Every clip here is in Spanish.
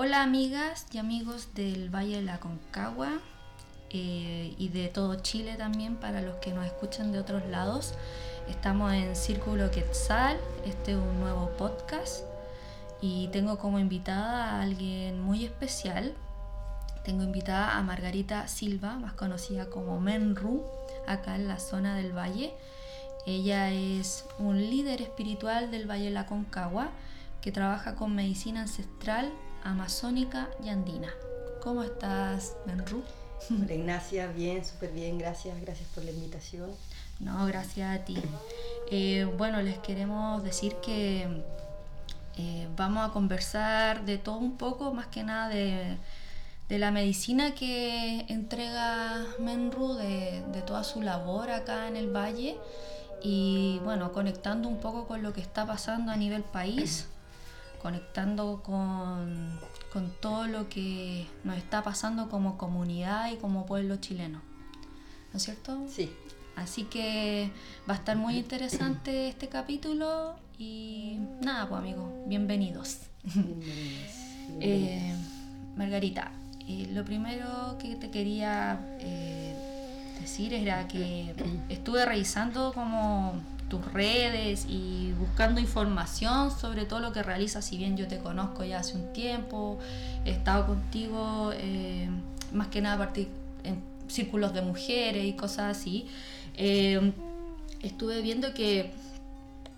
Hola amigas y amigos del Valle de la Concagua eh, y de todo Chile también para los que nos escuchan de otros lados. Estamos en Círculo Quetzal, este es un nuevo podcast y tengo como invitada a alguien muy especial. Tengo invitada a Margarita Silva, más conocida como Menru, acá en la zona del valle. Ella es un líder espiritual del Valle de la Concagua que trabaja con medicina ancestral, amazónica y andina. ¿Cómo estás, Menru? Hola Ignacia, bien, súper bien, gracias, gracias por la invitación. No, gracias a ti. Eh, bueno, les queremos decir que eh, vamos a conversar de todo un poco, más que nada de, la medicina que entrega Menru, de, de, toda su labor acá en el valle y bueno, conectando un poco con lo que está pasando a nivel país, conectando con, con todo lo que nos está pasando como comunidad y como pueblo chileno. ¿No es cierto? Sí, Así que va a estar muy interesante este capítulo y nada, pues amigos, bienvenidos. Eh, Margarita, eh, lo primero que te quería eh, decir era que estuve revisando como tus redes y buscando información sobre todo lo que realizas, si bien yo te conozco ya hace un tiempo, he estado contigo más que nada a partir en círculos de mujeres y cosas así. Eh, estuve viendo que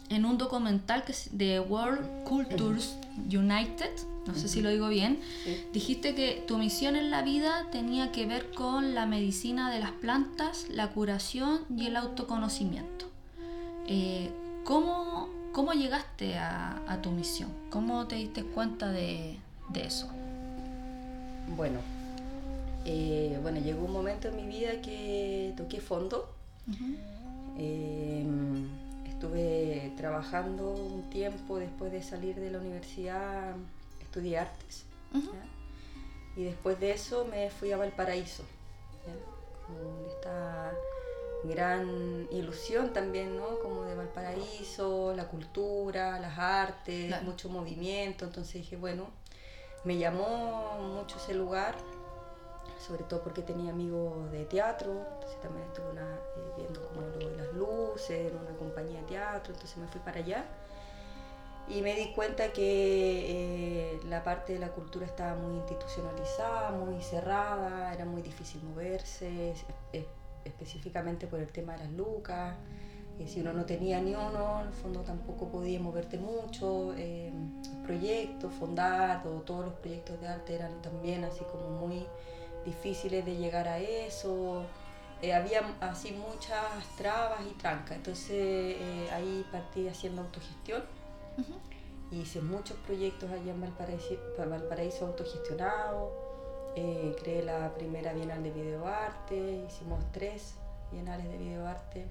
en un documental que es de World Cultures United, no sé si lo digo bien, dijiste que tu misión en la vida tenía que ver con la medicina de las plantas, la curación y el autoconocimiento. Eh, ¿cómo, ¿cómo, llegaste a, tu misión? ¿Cómo te diste cuenta de, eso? Bueno, eh, bueno, llegó un momento en mi vida que toqué fondo Em, estuve trabajando un tiempo después de salir de la universidad, estudié artes. Y después de eso me fui a Valparaíso, gran ilusión también, ¿no? Como de Valparaíso, la cultura, las artes, mucho movimiento. Entonces dije, bueno, me llamó mucho ese lugar sobre todo porque tenía amigos de teatro, entonces también estuve eh, viendo como lo de las luces en una compañía de teatro, entonces me fui para allá y me di cuenta que eh, la parte de la cultura estaba muy institucionalizada, muy cerrada, era muy difícil moverse, específicamente por el tema de las lucas. y si uno no tenía ni uno, en el fondo tampoco podía moverte mucho. Eh, proyectos, fondar, todos los proyectos de arte eran también así como muy difíciles de llegar a eso. Eh, había así muchas trabas y trancas. Entonces eh, ahí partí haciendo autogestión. Hice muchos proyectos allá en Valparaíso, Valparaíso autogestionado. Eh, creé la primera Bienal de Videoarte. Hicimos tres Bienales de Videoarte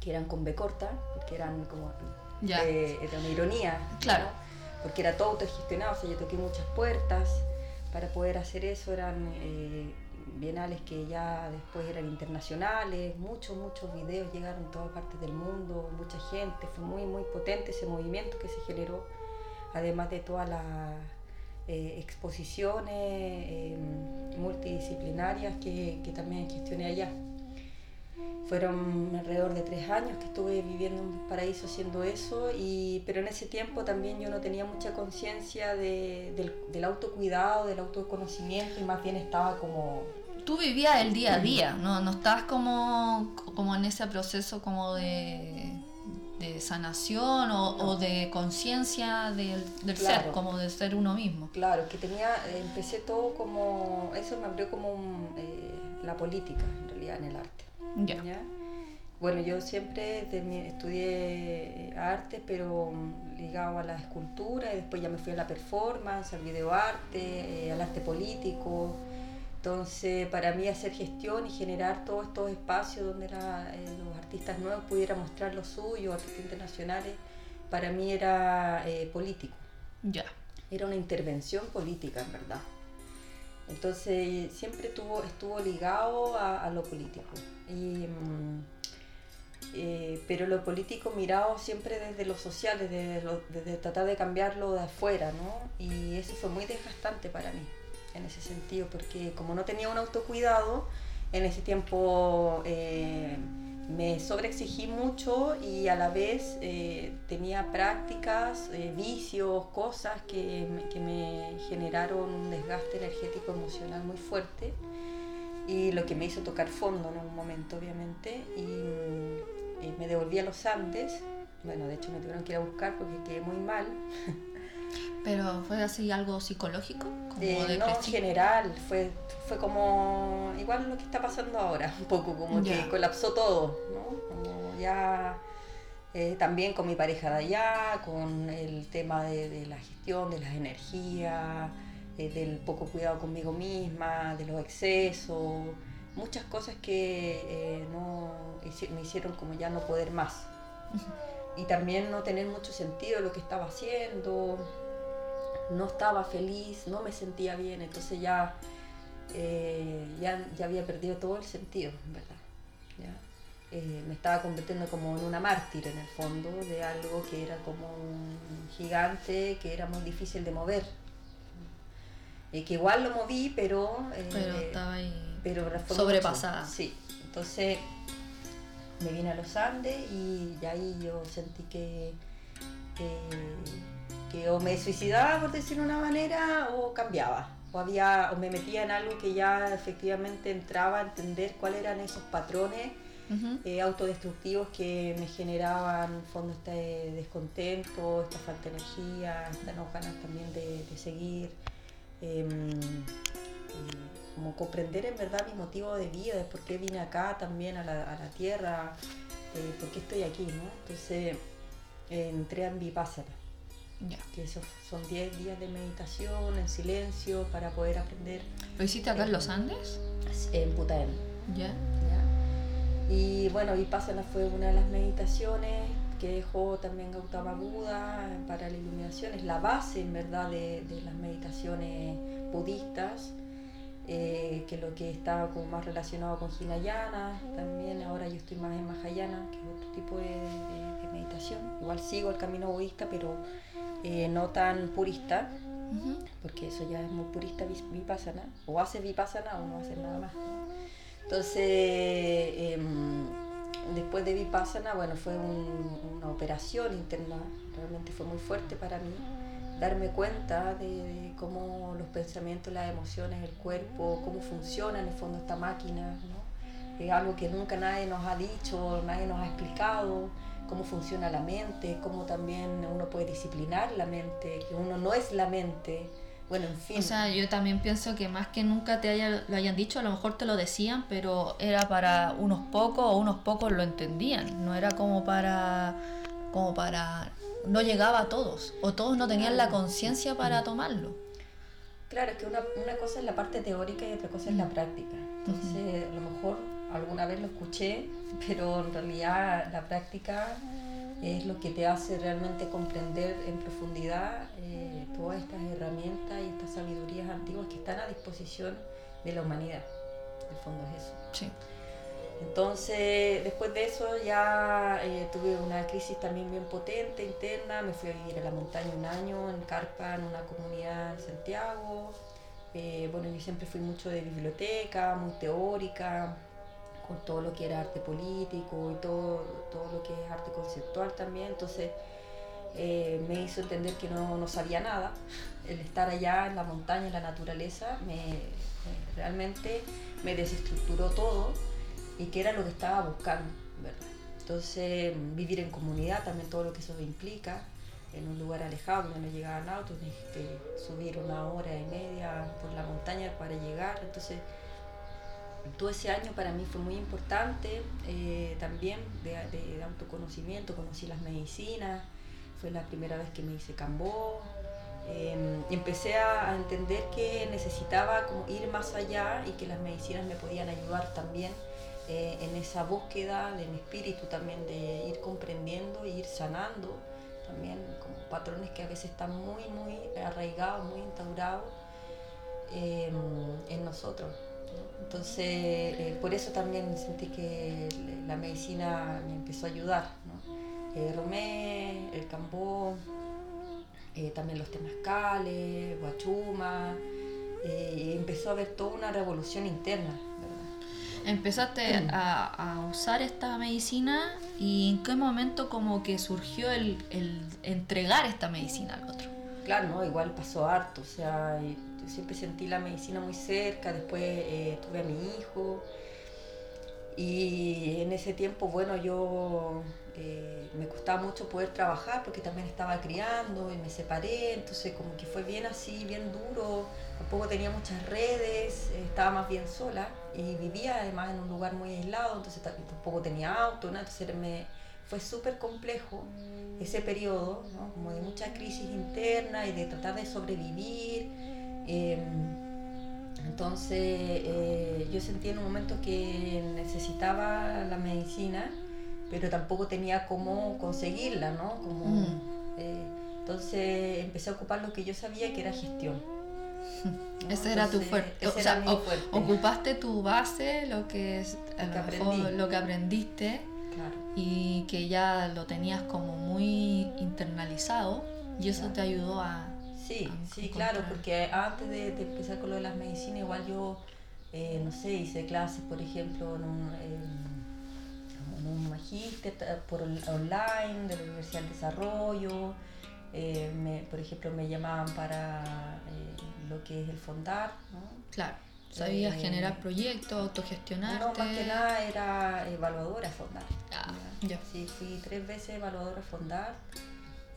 que eran con B corta, porque eran como... Ya. era una ironía. Claro. Porque era todo autogestionado, o sea, yo toqué muchas puertas para poder hacer eso eran eh, bienales que ya después eran internacionales, muchos, muchos videos llegaron a todas partes del mundo, mucha gente, fue muy, muy potente ese movimiento que se generó, además de todas las eh, exposiciones eh, multidisciplinarias que, que también gestioné allá. Fueron alrededor de tres años que estuve viviendo en un paraíso haciendo eso, y, pero en ese tiempo también yo no tenía mucha conciencia de, del, autocuidado, del autoconocimiento y más bien estaba como... Tú vivías el día a día, ¿no? No estabas como, como en ese proceso como de, de sanación o, de conciencia del, del ser, como de ser uno mismo. Claro, que tenía, empecé todo como, eso me abrió como eh, la política en realidad en el arte. Ya. Bueno, yo siempre estudié eh, arte, pero mm, ligado a la escultura, y después ya me fui a la performance, al videoarte, eh, al arte político. Entonces, para mí hacer gestión y generar todos estos espacios donde eh, los artistas nuevos pudieran mostrar lo suyo, artistas internacionales, para mí era político. Ya. Era una intervención política, en verdad. Entonces siempre tuvo, estuvo ligado a, lo político. Y, mm, eh, pero lo político mirado siempre desde lo social, desde, desde tratar de cambiarlo de afuera, ¿no? Y eso fue muy desgastante para mí, en ese sentido, porque como no tenía un autocuidado, en ese tiempo eh, me sobreexigí mucho y a la vez eh, tenía prácticas, vicios, cosas que, que me generaron un desgaste energético emocional muy fuerte y lo que me hizo tocar fondo en un momento, obviamente, y, me devolví a los Andes. Bueno, de hecho me tuvieron que ir a buscar porque quedé muy mal. ¿Pero fue así algo psicológico? Eh, no, en general, fue, fue como igual lo que está pasando ahora, un poco como que colapsó todo, ¿no? Como ya eh, también con mi pareja de allá, con el tema de, de la gestión de las energías, eh, del poco cuidado conmigo misma, de los excesos, muchas cosas que eh, no, me hicieron como ya no poder más. Y también no tener mucho sentido lo que estaba haciendo, no estaba feliz, no me sentía bien, entonces ya, eh, ya, ya, había perdido todo el sentido, ¿verdad? me estaba convirtiendo como en una mártir en el fondo de algo que era como un gigante que era muy difícil de mover que igual lo moví, pero... Eh, pero estaba ahí pero sobrepasada. Sí, entonces me vine a los Andes y ahí yo sentí que, que, o me suicidaba, por decirlo de una manera, o cambiaba. O, había, o me metía en algo que ya efectivamente entraba a entender cuáles eran esos patrones eh, autodestructivos que me generaban en fondo este descontento, esta falta de energía, estas ganas también de, de seguir. Em, como comprender en verdad mi motivo de vida, de por qué vine acá también a la, a la tierra, eh, por qué estoy aquí, ¿no? Entonces entré en Vipassana, que esos son 10 días de meditación en silencio para poder aprender. ¿Lo hiciste acá en los Andes? En Putaén. Ya. Y bueno, Vipassana fue una de las meditaciones que dejó también Gautama Buda para la iluminación, es la base en verdad de, las meditaciones budistas, eh, que lo que está como más relacionado con Hinayana, también ahora yo estoy más en Mahayana, que es otro tipo de, meditación, igual sigo el camino budista, pero eh, no tan purista, porque eso ya es muy purista vipassana, o hace vipassana o no hace nada más. Entonces, em, después de Vipassana, bueno, fue una operación interna, realmente fue muy fuerte para mí, darme cuenta de, cómo los pensamientos, las emociones, el cuerpo, cómo funciona en el fondo esta máquina, ¿no? Es algo que nunca nadie nos ha dicho, nadie nos ha explicado, cómo funciona la mente, cómo también uno puede disciplinar la mente, que uno no es la mente, bueno, en fin. O sea, yo también pienso que más que nunca te haya, lo hayan dicho, a lo mejor te lo decían, pero era para unos pocos o unos pocos lo entendían. No era como para, como para, no llegaba a todos o todos no tenían la conciencia para tomarlo. Claro, es que una, una, cosa es la parte teórica y otra cosa es la práctica. Entonces, a lo mejor alguna vez lo escuché, pero en realidad la práctica es lo que te hace realmente comprender en profundidad eh, todas estas herramientas y estas sabidurías antiguas que están a disposición de la humanidad. En el fondo es eso. Sí. Entonces, después de eso ya eh, tuve una crisis también bien potente interna, me fui a vivir a la montaña un año en Carpa, en una comunidad en Santiago. Eh, bueno, yo siempre fui mucho de biblioteca, muy teórica, con todo lo que era arte político y todo, todo lo que es arte conceptual también. Entonces eh, me hizo entender que no, no, sabía nada. El estar allá en la montaña, en la naturaleza, me, realmente me desestructuró todo y que era lo que estaba buscando, ¿verdad? Entonces vivir en comunidad, también todo lo que eso implica, en un lugar alejado donde no llegaban autos, que subir una hora y media por la montaña para llegar. Entonces todo ese año para mí fue muy importante, eh, también de, autoconocimiento, conocí las medicinas, fue la primera vez que me hice cambó, em, empecé a, entender que necesitaba como ir más allá y que las medicinas me podían ayudar también eh, en esa búsqueda de mi espíritu también, de ir comprendiendo e ir sanando también como patrones que a veces están muy, muy arraigados, muy instaurados em, en nosotros Entonces, eh, por eso también sentí que la medicina me empezó a ayudar. ¿no? Eh, Romé, el cambó, eh, también los temazcales, guachuma, empezó a haber toda una revolución interna. Empezaste a, usar esta medicina y en qué momento como que surgió el, el entregar esta medicina al otro. Claro, ¿no? igual pasó harto, o sea, siempre sentí la medicina muy cerca, después eh, tuve a mi hijo y en ese tiempo, bueno, yo eh, me costaba mucho poder trabajar porque también estaba criando y me separé, entonces como que fue bien así, bien duro, tampoco tenía muchas redes, estaba más bien sola y vivía además en un lugar muy aislado, entonces tampoco tenía auto, entonces me, fue súper complejo ese periodo, ¿no? como de mucha crisis interna y de tratar de sobrevivir. Em, entonces eh, yo sentí en un momento que necesitaba la medicina, pero tampoco tenía cómo conseguirla, ¿no? Como, mm. eh, entonces empecé a ocupar lo que yo sabía que era gestión. Ese era tu fuerte. O sea, ocupaste tu base, lo que, es, lo que aprendiste y que ya lo tenías como muy internalizado y eso te ayudó a... Sí, sí, claro, porque antes de, empezar con lo de las medicinas, igual yo, eh, no sé, hice clases, por ejemplo, en un, en un magíster por online de la Universidad del Desarrollo, eh, me, por ejemplo, me llamaban para eh, lo que es el fondar, ¿no? Claro. ¿Sabías generar proyectos, autogestionarte? No, más que nada era evaluadora Fondar. Ah, ya. Sí, fui tres veces evaluadora Fondar.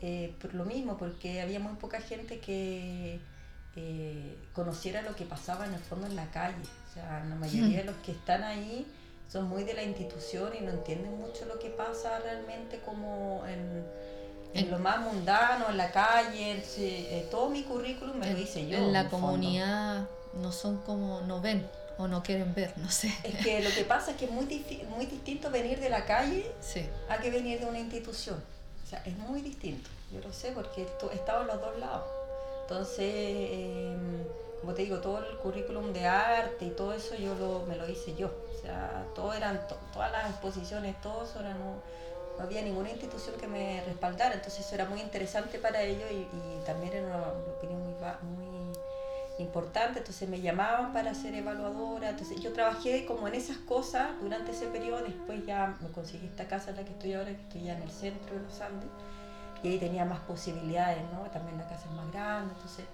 Eh, por lo mismo, porque había muy poca gente que eh, conociera lo que pasaba en el fondo en la calle. O sea, la mayoría de los que están ahí son muy de la institución y no entienden mucho lo que pasa realmente como en, en, lo más mundano, en la calle. Eh, todo mi currículum me lo hice yo. En la comunidad no son como, no ven o no quieren ver, no sé. Es que lo que pasa es que es muy, muy distinto venir de la calle a que venir de una institución. O sea, es muy distinto. Yo lo sé porque he estado en los dos lados. Entonces, em, como te digo, todo el currículum de arte y todo eso yo lo, me lo hice yo. O sea, todo eran, todas las exposiciones, todo eso era, no, no, había ninguna institución que me respaldara. Entonces eso era muy interesante para ellos y, y también era una opinión muy, muy importante, entonces me llamaban para ser evaluadora, entonces yo trabajé como en esas cosas durante ese periodo, después ya me conseguí esta casa en la que estoy ahora, que estoy ya en el centro de los Andes, y ahí tenía más posibilidades, ¿no? También la casa es más grande, entonces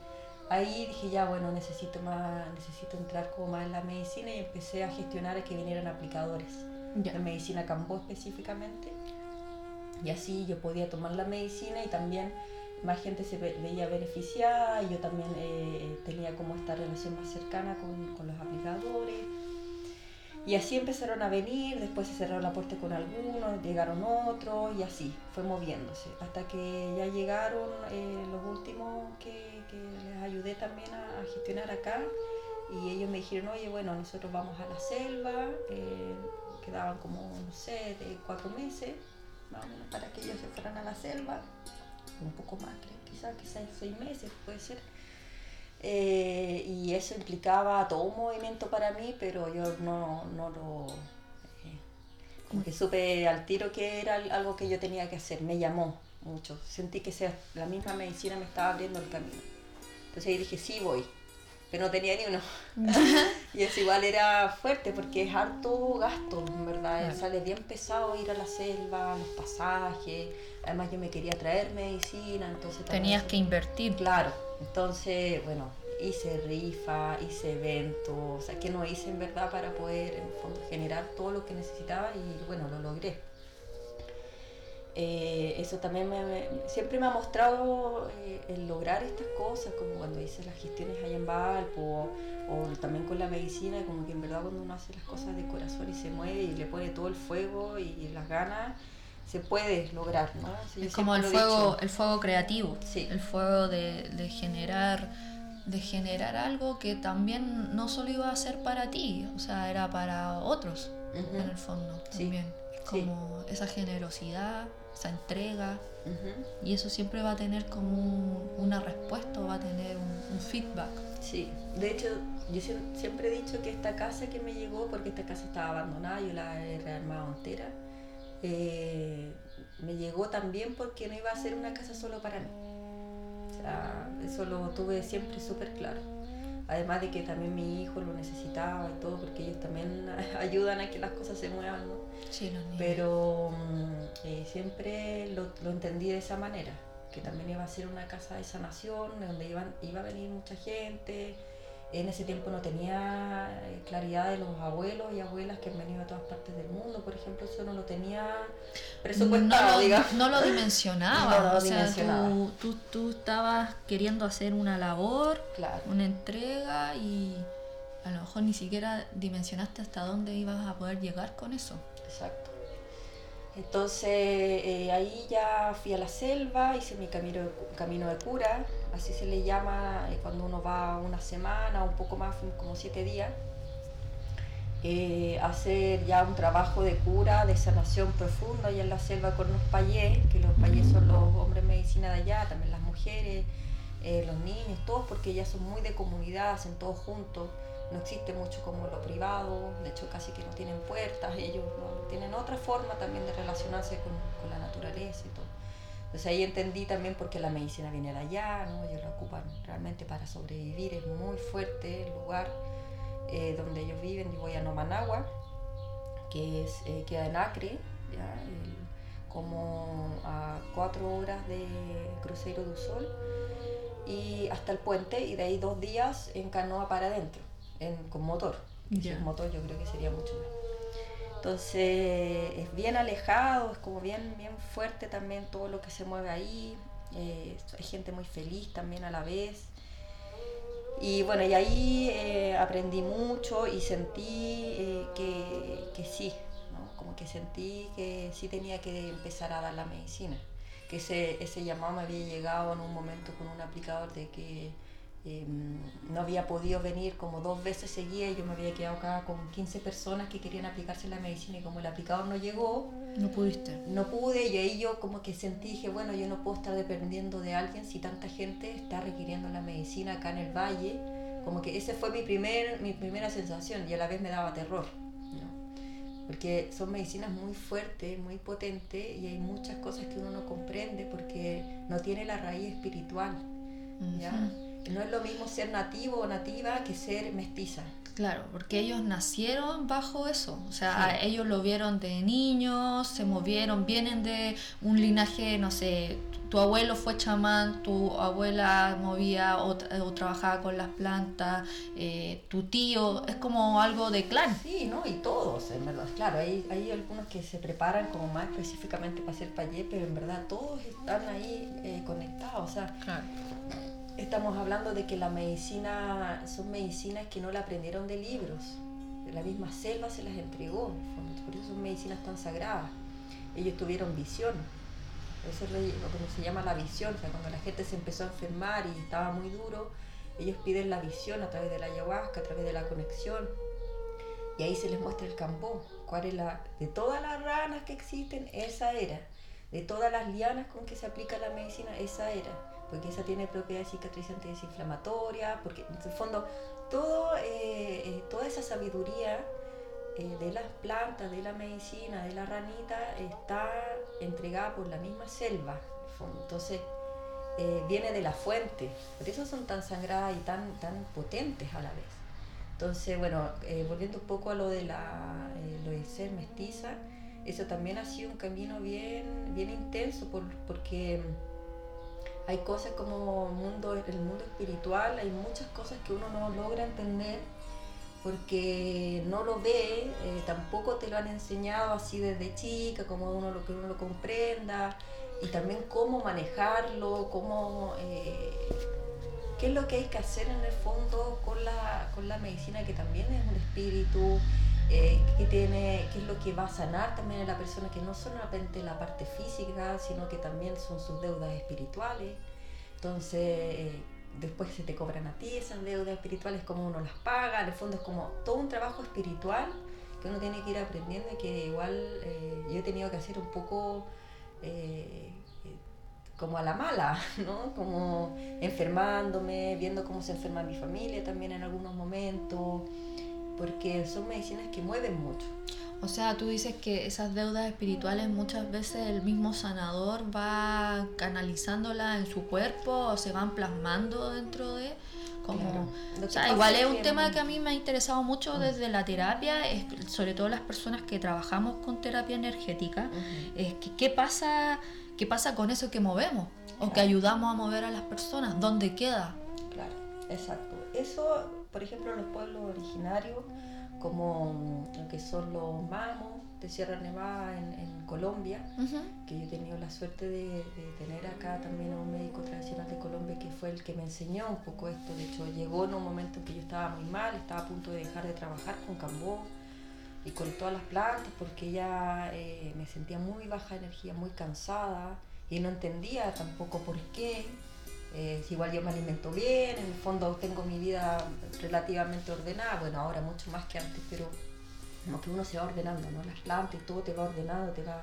ahí dije ya, bueno, necesito más, necesito entrar como más en la medicina y empecé a gestionar a que vinieran aplicadores, de medicina Cambó específicamente, y así yo podía tomar la medicina y también más gente se veía beneficiada y yo también eh, tenía como esta relación más cercana con, con, los aplicadores. Y así empezaron a venir, después se cerró la puerta con algunos, llegaron otros y así fue moviéndose. Hasta que ya llegaron eh, los últimos que, que, les ayudé también a, gestionar acá y ellos me dijeron, oye, bueno, nosotros vamos a la selva, eh, quedaban como, no sé, cuatro meses, más o menos para que ellos se fueran a la selva un poco más, quizás, quizás seis meses, puede ser. Eh, y eso implicaba todo un movimiento para mí, pero yo no, no lo... Eh, como que supe al tiro que era algo que yo tenía que hacer, me llamó mucho, sentí que sea, la misma medicina me estaba abriendo el camino. Entonces ahí dije, sí voy, pero no tenía ni uno. y eso igual era fuerte porque es harto gasto, en verdad. Sale bien pesado ir a la selva, los pasajes. Además yo me quería traer medicina, entonces... Tenías que invertir. Claro. Entonces, bueno, hice rifa, hice eventos, o sea, que no hice en verdad para poder en fondo generar todo lo que necesitaba y bueno, lo logré. Eh, eso también me, siempre me ha mostrado eh, el lograr estas cosas, como cuando hice las gestiones allá en Valpo, o, también con la medicina, como que en verdad cuando uno hace las cosas de corazón y se mueve y le pone todo el fuego y, las ganas, se puede lograr, ¿no? es como el fuego, el fuego creativo, el fuego de, de, generar de generar algo que también no solo iba a ser para ti, o sea, era para otros, en el fondo, también. Como esa generosidad esa entrega. Y eso siempre va a tener como una respuesta, va a tener un, feedback. Sí, de hecho, yo siempre he dicho que esta casa que me llegó, porque esta casa estaba abandonada, yo la he rearmado entera, eh, me llegó también porque no iba a ser una casa solo para mí. O sea, eso lo tuve siempre súper claro. Además de que también mi hijo lo necesitaba y todo, porque ellos también ayudan a que las cosas se muevan, ¿no? Sí, los niños. Pero mm, eh, siempre lo, lo, entendí de esa manera, que también iba a ser una casa de sanación, donde iban, iba a venir mucha gente, en ese tiempo no tenía eh, claridad de los abuelos y abuelas que han venido de todas partes del mundo, por ejemplo, eso no lo tenía presupuestado, no, digamos. No lo dimensionaba, o sea, tú, tú, estabas queriendo hacer una labor, una entrega y a lo mejor ni siquiera dimensionaste hasta dónde ibas a poder llegar con eso. Exacto. Entonces eh, ahí ya fui a la selva, hice mi camino, camino de cura, así se le llama eh, cuando uno va una semana, un poco más, como siete días, eh, hacer ya un trabajo de cura, de sanación profunda allá en la selva con los payés, que los payés son los hombres medicina de allá, también las mujeres, los niños, todos, porque ya son muy de comunidad, hacen todos juntos no existe mucho como lo privado, de hecho casi que no tienen puertas, ellos tienen otra forma también de relacionarse con, la naturaleza y todo. Entonces ahí entendí también por qué la medicina viene de allá, ¿no? ellos la ocupan realmente para sobrevivir, es muy fuerte el lugar eh, donde ellos viven, yo voy a Nomanagua, que es, eh, queda en Acre, como a cuatro horas de crucero del sol y hasta el puente y de ahí dos días en canoa para adentro con motor. Si es motor yo creo que sería mucho más. Entonces es bien alejado, es como bien, bien fuerte también todo lo que se mueve ahí. Eh, hay gente muy feliz también a la vez. Y bueno, y ahí eh, aprendí mucho y sentí eh, que, que, sí, ¿no? como que sentí que sí tenía que empezar a dar la medicina. Que ese, ese llamado me había llegado en un momento con un aplicador de que Em, no había podido venir como dos veces seguía y yo me había quedado acá con 15 personas que querían aplicarse la medicina y como el aplicador no llegó, no pudiste. No pude y ahí yo como que sentí, dije, bueno, yo no puedo estar dependiendo de alguien si tanta gente está requiriendo la medicina acá en el valle. Como que esa fue mi, primer, mi primera sensación y a la vez me daba terror. Porque son medicinas muy fuertes, muy potentes y hay muchas cosas que uno no comprende porque no tiene la raíz espiritual. ¿ya? No es lo mismo ser nativo o nativa que ser mestiza. Claro, porque ellos nacieron bajo eso, o sea, ellos lo vieron de niños, se movieron, vienen de un linaje, no sé, tu abuelo fue chamán, tu abuela movía o, trabajaba con las plantas, eh, tu tío, es como algo de clan. Sí, ¿no? Y todos, en verdad, claro, hay, hay algunos que se preparan como más específicamente para ser payé, pero en verdad todos están ahí eh, conectados, o sea... Claro estamos hablando de que la medicina son medicinas que no la aprendieron de libros. La misma selva se las entregó, por eso son medicinas tan sagradas. Ellos tuvieron visión. Eso es lo que se llama la visión. O sea, cuando la gente se empezó a enfermar y estaba muy duro, ellos piden la visión a través de la ayahuasca, a través de la conexión. Y ahí se les muestra el campo. ¿Cuál es la, de todas las ranas que existen, esa era. De todas las lianas con que se aplica la medicina, esa era porque esa tiene propiedades cicatrizantes desinflamatorias, porque en el fondo todo, eh, eh, toda esa sabiduría eh, de las plantas, de la medicina, de la ranita, está entregada por la misma selva. Entonces, viene de la fuente, por eso son tan sangradas y tan, tan potentes a la vez. Entonces, bueno, volviendo un poco a lo de, la, lo de ser mestiza, eso también ha sido un camino bien, bien intenso porque hay cosas como mundo, el mundo espiritual, hay muchas cosas que uno no logra entender porque no lo ve, eh, tampoco te lo han enseñado así desde chica, como uno lo que uno lo comprenda, y también cómo manejarlo, cómo eh, qué es lo que hay que hacer en el fondo con la, con la medicina, que también es un espíritu, eh, que tiene, qué es lo que va a sanar también a la persona, que no solamente la parte física, sino que también son sus deudas espirituales. Entonces, eh, después se te cobran a ti esas deudas espirituales, como uno las paga, en el fondo es como todo un trabajo espiritual que uno tiene que ir aprendiendo y que igual eh, yo he tenido que hacer un poco eh, como a la mala, ¿no? Como enfermándome, viendo cómo se enferma mi familia también en algunos momentos, porque son medicinas que mueven mucho. O sea, tú dices que esas deudas espirituales muchas veces el mismo sanador va canalizándolas en su cuerpo o se van plasmando dentro de como o sea, igual es un tema que a mí me ha interesado mucho desde la terapia, sobre todo las personas que trabajamos con terapia energética, es que qué pasa, qué pasa con eso que movemos o que ayudamos a mover a las personas, ¿dónde queda? Claro, exacto. Eso, por ejemplo, en los pueblos originarios como lo que son los mamos de Sierra Nevada en, Colombia, que yo he tenido la suerte de, tener acá también a un médico tradicional de Colombia que fue el que me enseñó un poco esto. De hecho, llegó en un momento en que yo estaba muy mal, estaba a punto de dejar de trabajar con Cambó y con todas las plantas porque ya eh, me sentía muy baja energía, muy cansada y no entendía tampoco por qué. Eh, igual yo me alimento bien, en el fondo tengo mi vida relativamente ordenada, bueno, ahora mucho más que antes, pero como que uno se va ordenando, ¿no? Las plantas y todo te va ordenando, te va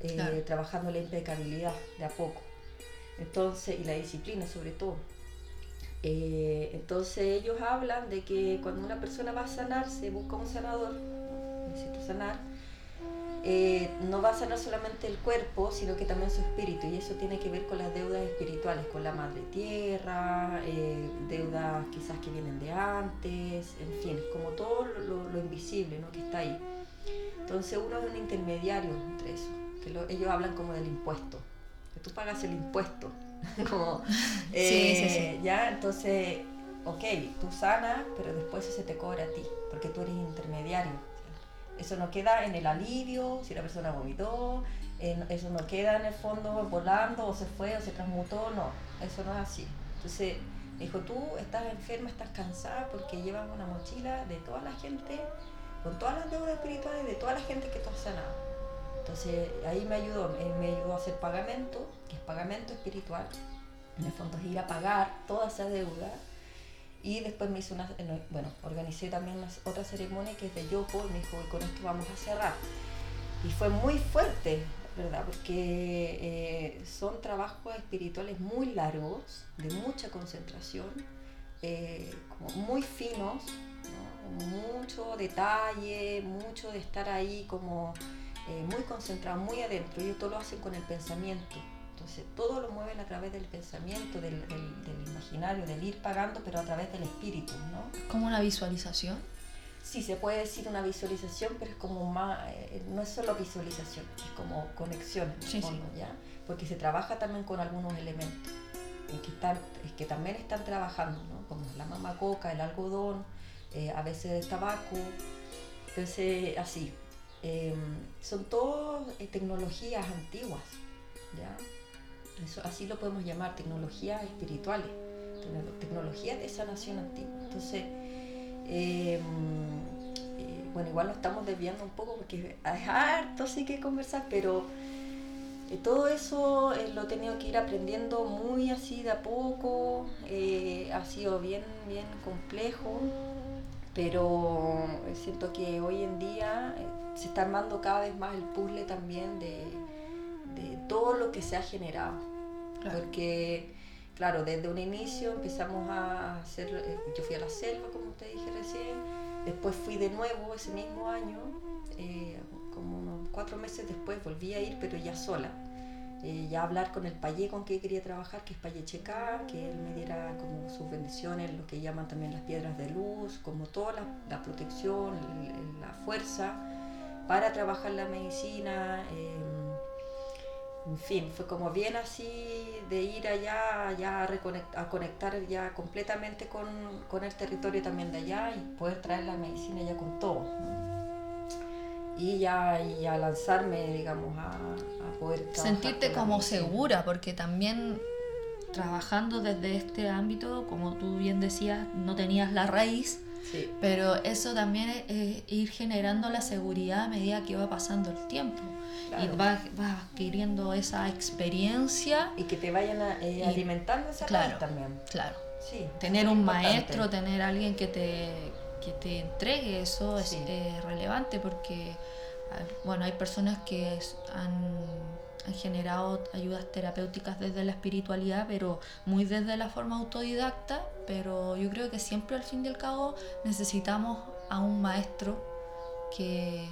eh, trabajando la impecabilidad de a poco. Entonces, y la disciplina sobre todo. Eh, entonces ellos hablan de que cuando una persona va a sanar, se busca un sanador, necesito sanar, eh, no va a sanar solamente el cuerpo, sino que también su espíritu. Y eso tiene que ver con las deudas espirituales, con la madre tierra, eh, deudas quizás que vienen de antes, en fin, como todo lo, invisible ¿no? que está ahí. Entonces uno es un intermediario entre eso, que ellos hablan como del impuesto, que tú pagas el impuesto. como, sí, sí, sí. Eh, ya, entonces, ok, tú sanas, pero después eso se te cobra a ti, porque tú eres intermediario eso no queda en el alivio, si la persona vomitó, eso no queda en el fondo volando o se fue o se transmutó, no, eso no es así. Entonces, dijo, tú estás enferma, estás cansada porque llevas una mochila de toda la gente, con todas las deudas espirituales de toda la gente que tú has sanado. Entonces ahí me ayudó, me ayudó a hacer pagamento, que es pagamento espiritual. En el fondo es ir a pagar toda esa deuda y después me hizo una, bueno, organicé también otra ceremonia que es de Yopo y me dijo, y con esto vamos a cerrar. Y fue muy fuerte, ¿verdad? Porque eh, son trabajos espirituales muy largos, de mucha concentración, eh, como muy finos, mucho detalle, mucho de estar ahí como eh, muy concentrado, muy adentro. Y esto lo hacen con el pensamiento todo lo mueven a través del pensamiento, del, imaginario, del ir pagando, pero a través del espíritu, ¿no? ¿Como una visualización? Sí, se puede decir una visualización, pero es como más, eh, no es solo visualización, es como conexión en fondo, ¿ya? Porque se trabaja también con algunos elementos que, están, que también están trabajando, ¿no? Como la mamacoca, el algodón, eh, a veces el tabaco, entonces así. Em, son todas eh, tecnologías antiguas, ¿ya? Así lo podemos llamar, tecnologías espirituales, tecnologías de sanación antigua. Entonces, em, eh, bueno, igual lo estamos desviando un poco porque es harto sí que conversar, pero eh, todo eso eh, lo he tenido que ir aprendiendo muy así de a poco, ha sido bien, bien complejo, pero siento que hoy en día se está armando cada vez más el puzzle también de de todo lo que se ha generado. Porque, claro, desde un inicio empezamos a hacer, eh, yo fui a la selva, como te dije recién, después fui de nuevo ese mismo año, eh, como unos cuatro meses después volví a ir, pero ya sola. Eh, ya hablar con el payé con que quería trabajar, que es Payé Checa, que él me diera como sus bendiciones, lo que llaman también las piedras de luz, como toda la, protección, la fuerza para trabajar la medicina en fin, fue como bien así de ir allá, ya a, a conectar ya completamente con, el territorio también de allá y poder traer la medicina ya con todo. Y ya y a lanzarme, digamos, a, poder... Sentirte como segura, porque también trabajando desde este ámbito, como tú bien decías, no tenías la raíz, pero eso también es, ir generando la seguridad a medida que va pasando el tiempo y vas, adquiriendo esa experiencia. Y que te vayan eh, alimentando esa claro, también. Claro. Sí, tener un maestro, tener alguien que te, que te entregue eso es relevante porque bueno, hay personas que han han generado ayudas terapéuticas desde la espiritualidad, pero muy desde la forma autodidacta, pero yo creo que siempre al fin y al cabo necesitamos a un maestro que,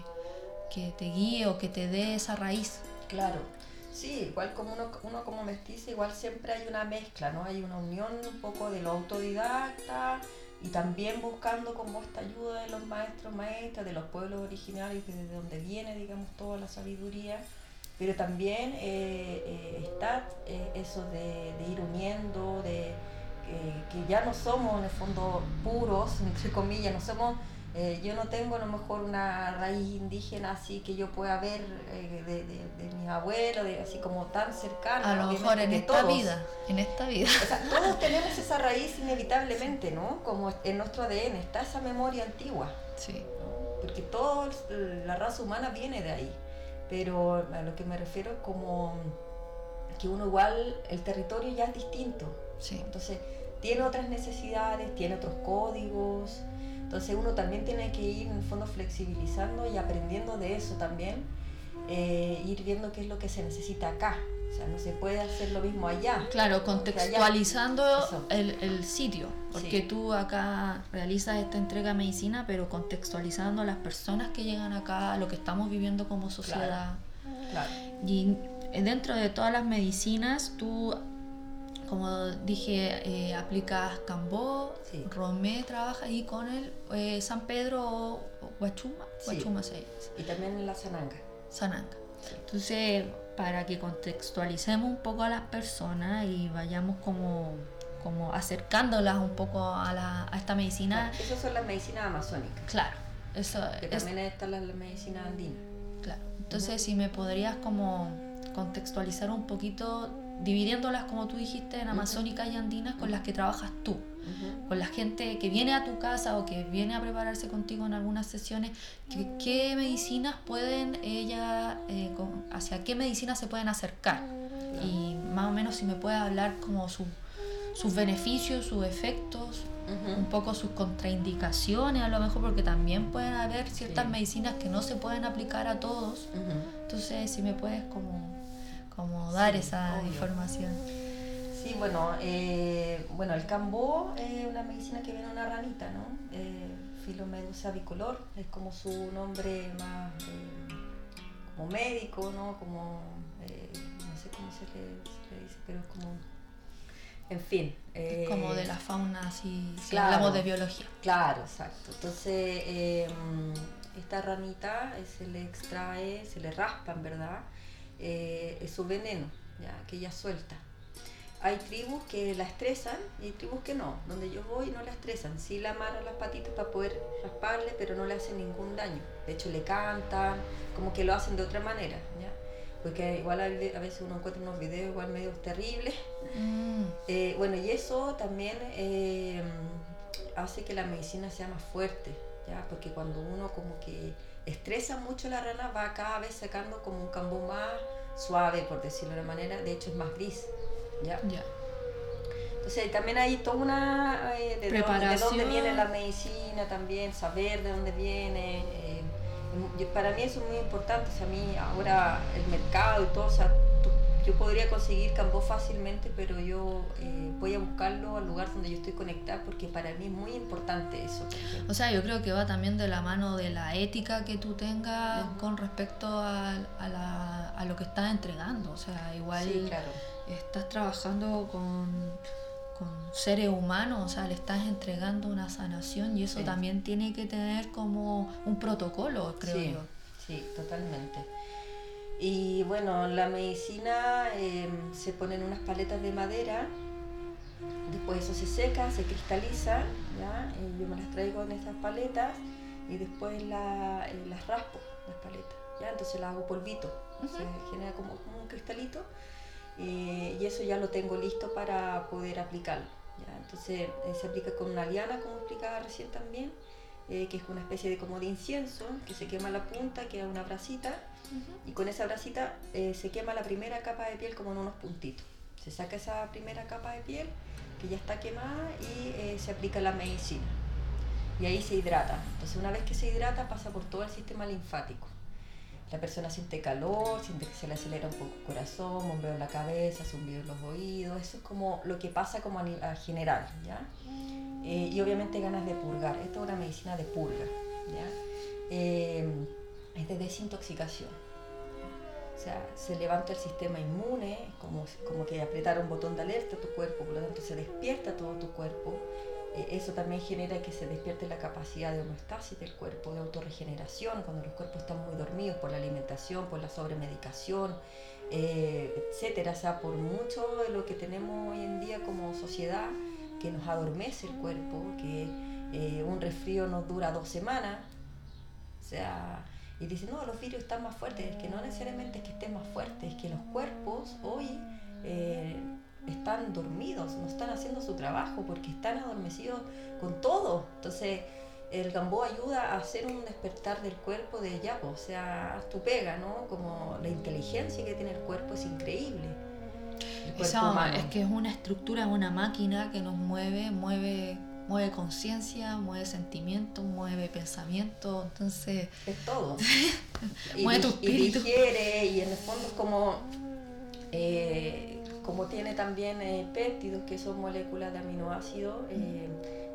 que te guíe o que te dé esa raíz. Claro, sí, igual como uno, uno como mestiza, igual siempre hay una mezcla, ¿no? Hay una unión un poco de lo autodidacta y también buscando como esta ayuda de los maestros, maestras, de los pueblos originarios, desde donde viene, digamos, toda la sabiduría pero también eh, eh, está eh, eso de, ir uniendo, de que ya no somos en el fondo puros, entre comillas, no somos, yo no tengo a lo mejor una raíz indígena así que yo pueda ver de, de, mi abuelo, de, así como tan cercana. A lo mejor en esta vida, en esta vida. O sea, todos tenemos esa raíz inevitablemente, ¿no? Como en nuestro ADN está esa memoria antigua. Sí. Porque toda la raza humana viene de ahí pero a lo que me refiero es como que uno igual, el territorio ya es distinto. Sí. Entonces, tiene otras necesidades, tiene otros códigos. Entonces, uno también tiene que ir en el fondo flexibilizando y aprendiendo de eso también. Eh, ir viendo qué es lo que se necesita acá. O sea, no se puede hacer lo mismo allá. Claro, contextualizando el, el, sitio, porque tú acá realizas esta entrega de medicina, pero contextualizando a las personas que llegan acá, lo que estamos viviendo como sociedad. Claro. Y dentro de todas las medicinas, tú, como dije, eh, aplicas Cambó, Romé trabaja y con el eh, San Pedro o Huachuma, Huachuma Y también la Sananga. Sananga. Entonces, para que contextualicemos un poco a las personas y vayamos como, como acercándolas un poco a, la, a esta medicina. esas son las medicinas amazónicas. Claro, eso que también está la, medicina andina. Claro, entonces si me podrías como contextualizar un poquito, dividiéndolas como tú dijiste en amazónicas y andinas con las que trabajas tú con la gente que viene a tu casa o que viene a prepararse contigo en algunas sesiones, ¿qué, medicinas pueden ella, eh, hacia qué medicinas se pueden acercar? Y más o menos si me puede hablar como sus beneficios, sus efectos, un poco sus contraindicaciones a lo mejor, porque también pueden haber ciertas medicinas que no se pueden aplicar a todos. Entonces, si me puedes como, como dar esa información. Sí, bueno, eh, bueno, el cambó es una medicina que viene de una ranita, ¿no? Eh, Filomedusa bicolor, es como su nombre más eh, como médico, ¿no? Como, eh, no sé cómo se le, dice, pero es como, en fin. como de la fauna, si, hablamos de biología. Claro, exacto. Entonces, esta ranita se le extrae, se le raspa, en verdad, es su veneno, ya, que ella suelta hay tribus que la estresan y hay tribus que no. Donde yo voy no la estresan. Sí la amarran las patitas para poder rasparle, pero no le hacen ningún daño. De hecho, le cantan, como que lo hacen de otra manera. ¿ya? Porque igual a veces uno encuentra unos videos igual medio terribles. Mm. Eh, bueno, y eso también eh, hace que la medicina sea más fuerte. ¿ya? Porque cuando uno como que estresa mucho la rana, va cada vez sacando como un cambo más suave, por decirlo de una manera. De hecho, es más gris. ¿Ya? Entonces también hay toda una... Eh, de, dónde, viene la medicina también, saber de dónde viene. Eh, para mí eso es muy importante. O sea, a mí ahora el mercado y todo, o sea, yo podría conseguir Cambó fácilmente, pero yo eh, voy a buscarlo al lugar donde yo estoy conectada porque para mí es muy importante eso. O sea, yo creo que va también de la mano de la ética que tú tengas con respecto a, a, la, a, lo que estás entregando. O sea, igual... Sí, claro estás trabajando con, con, seres humanos, o sea, le estás entregando una sanación y eso también tiene que tener como un protocolo, creo yo. Sí, totalmente. Y bueno, la medicina em, se ponen unas paletas de madera, después eso se seca, se cristaliza, ¿ya? yo me las traigo en estas paletas y después la, eh, las raspo, las paletas, ¿ya? entonces las hago polvito, se genera como un cristalito eh, y eso ya lo tengo listo para poder aplicarlo. Entonces eh, se aplica con una liana, como explicaba recién también, eh, que es una especie de como de incienso, que se quema la punta, queda una brasita, y con esa brasita se quema la primera capa de piel como en unos puntitos. Se saca esa primera capa de piel, que ya está quemada, y se aplica la medicina. Y ahí se hidrata. Entonces una vez que se hidrata pasa por todo el sistema linfático la persona siente calor, siente que se le acelera un poco el corazón, bombeo en la cabeza, zumbido en los oídos, eso es como lo que pasa como a, general, ¿ya? Eh, y obviamente ganas de purgar, esto es una medicina de purga, ¿ya? Eh, es de desintoxicación. O sea, se levanta el sistema inmune, como, como que apretar un botón de alerta a tu cuerpo, por lo tanto se despierta todo tu cuerpo. Eh, eso también genera que se despierte la capacidad de homeostasis del cuerpo, de autorregeneración, cuando los cuerpos están muy dormidos por la alimentación, por la sobremedicación, eh, etcétera. O sea, por mucho de lo que tenemos hoy en día como sociedad, que nos adormece el cuerpo, que eh, un resfrío nos dura dos semanas, o sea, y dicen, no, los virus están más fuertes, es que no necesariamente es que estén más fuertes, es que los cuerpos hoy eh, están dormidos, no están haciendo su trabajo porque están adormecidos con todo. Entonces, el gambó ayuda a hacer un despertar del cuerpo de ya, o sea, tu pega, ¿no? Como la inteligencia que tiene el cuerpo es increíble. es que es una estructura, una máquina que nos mueve, mueve mueve conciencia, mueve sentimiento, mueve pensamiento, entonces... Es todo. mueve tu espíritu. Y digiere, y en el fondo es como, eh, como tiene también eh, péptidos, que son moléculas de aminoácidos, eh,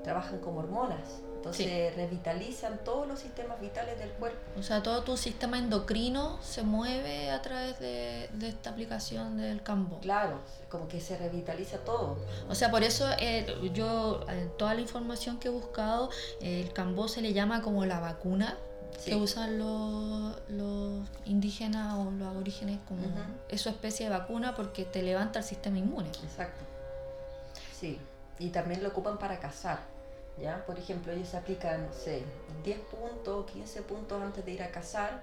trabajan como hormonas. Entonces revitalizan todos los sistemas vitales del cuerpo. O sea, todo tu sistema endocrino se mueve a través de, esta aplicación del cambo. Claro, como que se revitaliza todo. O sea, por eso eh, yo, en toda la información que he buscado, el cambo se le llama como la vacuna que usan los, los, indígenas o los aborígenes como esa especie de vacuna porque te levanta el sistema inmune. Exacto. Sí, y también lo ocupan para cazar ¿ya? Por ejemplo, ellos aplican, no sé, 10 puntos, 15 puntos antes de ir a cazar,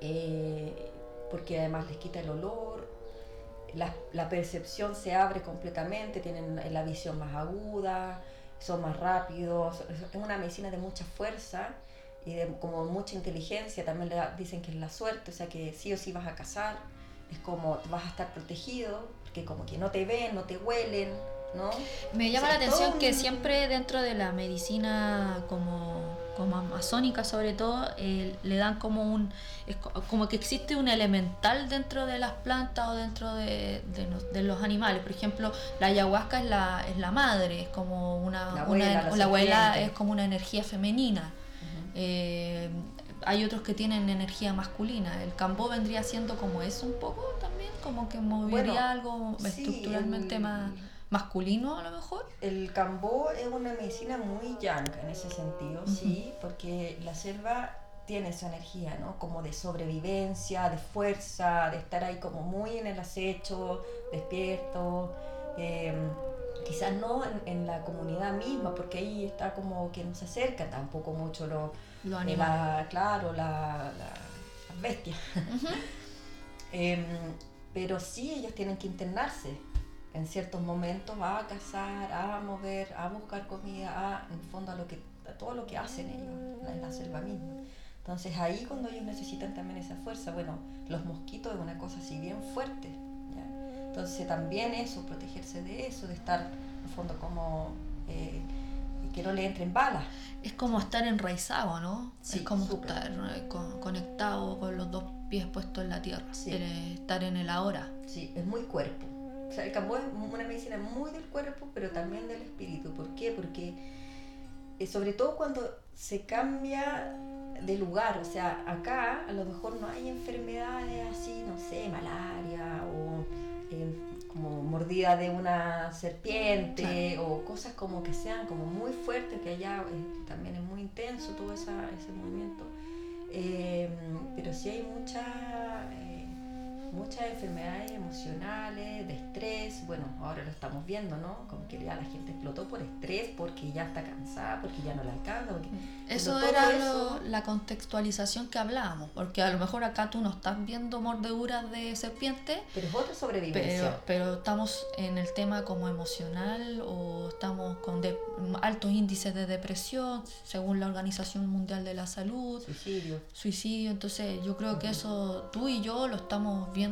eh, porque además les quita el olor, la, percepción se abre completamente, tienen la visión más aguda, son más rápidos, es una medicina de mucha fuerza y de como mucha inteligencia, también le dicen que es la suerte, o sea que sí o sí vas a cazar, es como vas a estar protegido, porque como que no te ven, no te huelen, me llama la atención que siempre dentro de la medicina como, como amazónica sobre todo, eh, le dan como un, como que existe un elemental dentro de las plantas o dentro de, los animales. Por ejemplo, la ayahuasca es la, es la madre, es como una, la abuela, es como una energía femenina. Eh, hay otros que tienen energía masculina. El cambó vendría siendo como eso un poco también, como que movería algo estructuralmente más masculino a lo mejor? El cambó es una medicina muy yang en ese sentido, sí, porque la selva tiene esa energía, ¿no? Como de sobrevivencia, de fuerza, de estar ahí como muy en el acecho, despierto. Em, quizás no en, la comunidad misma, porque ahí está como que no se acerca tampoco mucho lo, lo eh, claro, la, las bestias. Em, pero sí ellos tienen que internarse en ciertos momentos a cazar, a mover, a buscar comida, a, en el fondo a, lo que, todo lo que hacen ellos en la selva misma. Entonces ahí cuando ellos necesitan también esa fuerza, bueno, los mosquitos es una cosa así bien fuerte. Entonces también eso, protegerse de eso, de estar en el fondo como eh, que no le entren balas. Es como estar enraizado, ¿no? es como estar eh, conectado con los dos pies puestos en la tierra, estar en el ahora. Sí, es muy cuerpo. O sea, el cambo es una medicina muy del cuerpo, pero también del espíritu. ¿Por qué? Porque eh, sobre todo cuando se cambia de lugar, o sea, acá a lo mejor no hay enfermedades así, no sé, malaria o eh, como mordida de una serpiente o cosas como que sean como muy fuertes, que allá eh, también es muy intenso todo ese movimiento. pero sí hay mucha muchas enfermedades emocionales, de estrés, bueno, ahora lo estamos viendo, ¿no? Como que ya la gente explotó por estrés porque ya está cansada, porque ya no la alcanza. eso era la contextualización que hablábamos, porque a lo mejor acá tú no estás viendo mordeduras de serpiente. Pero es otra sobrevivencia. Pero, estamos en el tema como emocional o estamos con altos índices de depresión, según la Organización Mundial de la Salud. Suicidio. Suicidio, entonces yo creo que eso tú y yo lo estamos viendo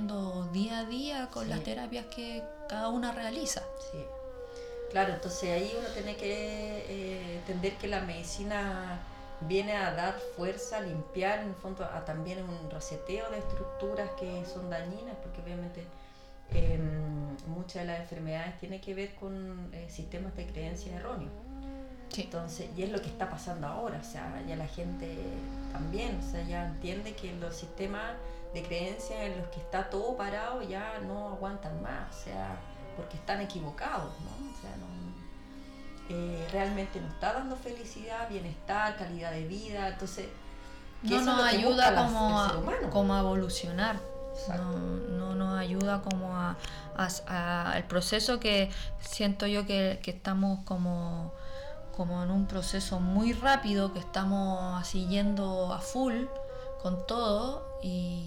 día a día con las terapias que cada una realiza. Sí. Claro, entonces ahí uno tiene que eh, entender que la medicina viene a dar fuerza, a limpiar, en el fondo, a también un reseteo de estructuras que son dañinas, porque obviamente em, muchas de las enfermedades tienen que ver con eh, sistemas de creencias erróneos. Entonces, y es lo que está pasando ahora, o sea, ya la gente también, o sea, ya entiende que los sistemas de creencias en los que está todo parado ya no aguantan más, o sea, porque están equivocados, ¿no? O sea, no, eh, realmente nos está dando felicidad, bienestar, calidad de vida, entonces... No nos ayuda como a, como a evolucionar. No, nos ayuda como a, el proceso que siento yo que, que estamos como como en un proceso muy rápido que estamos así yendo a full con todo y,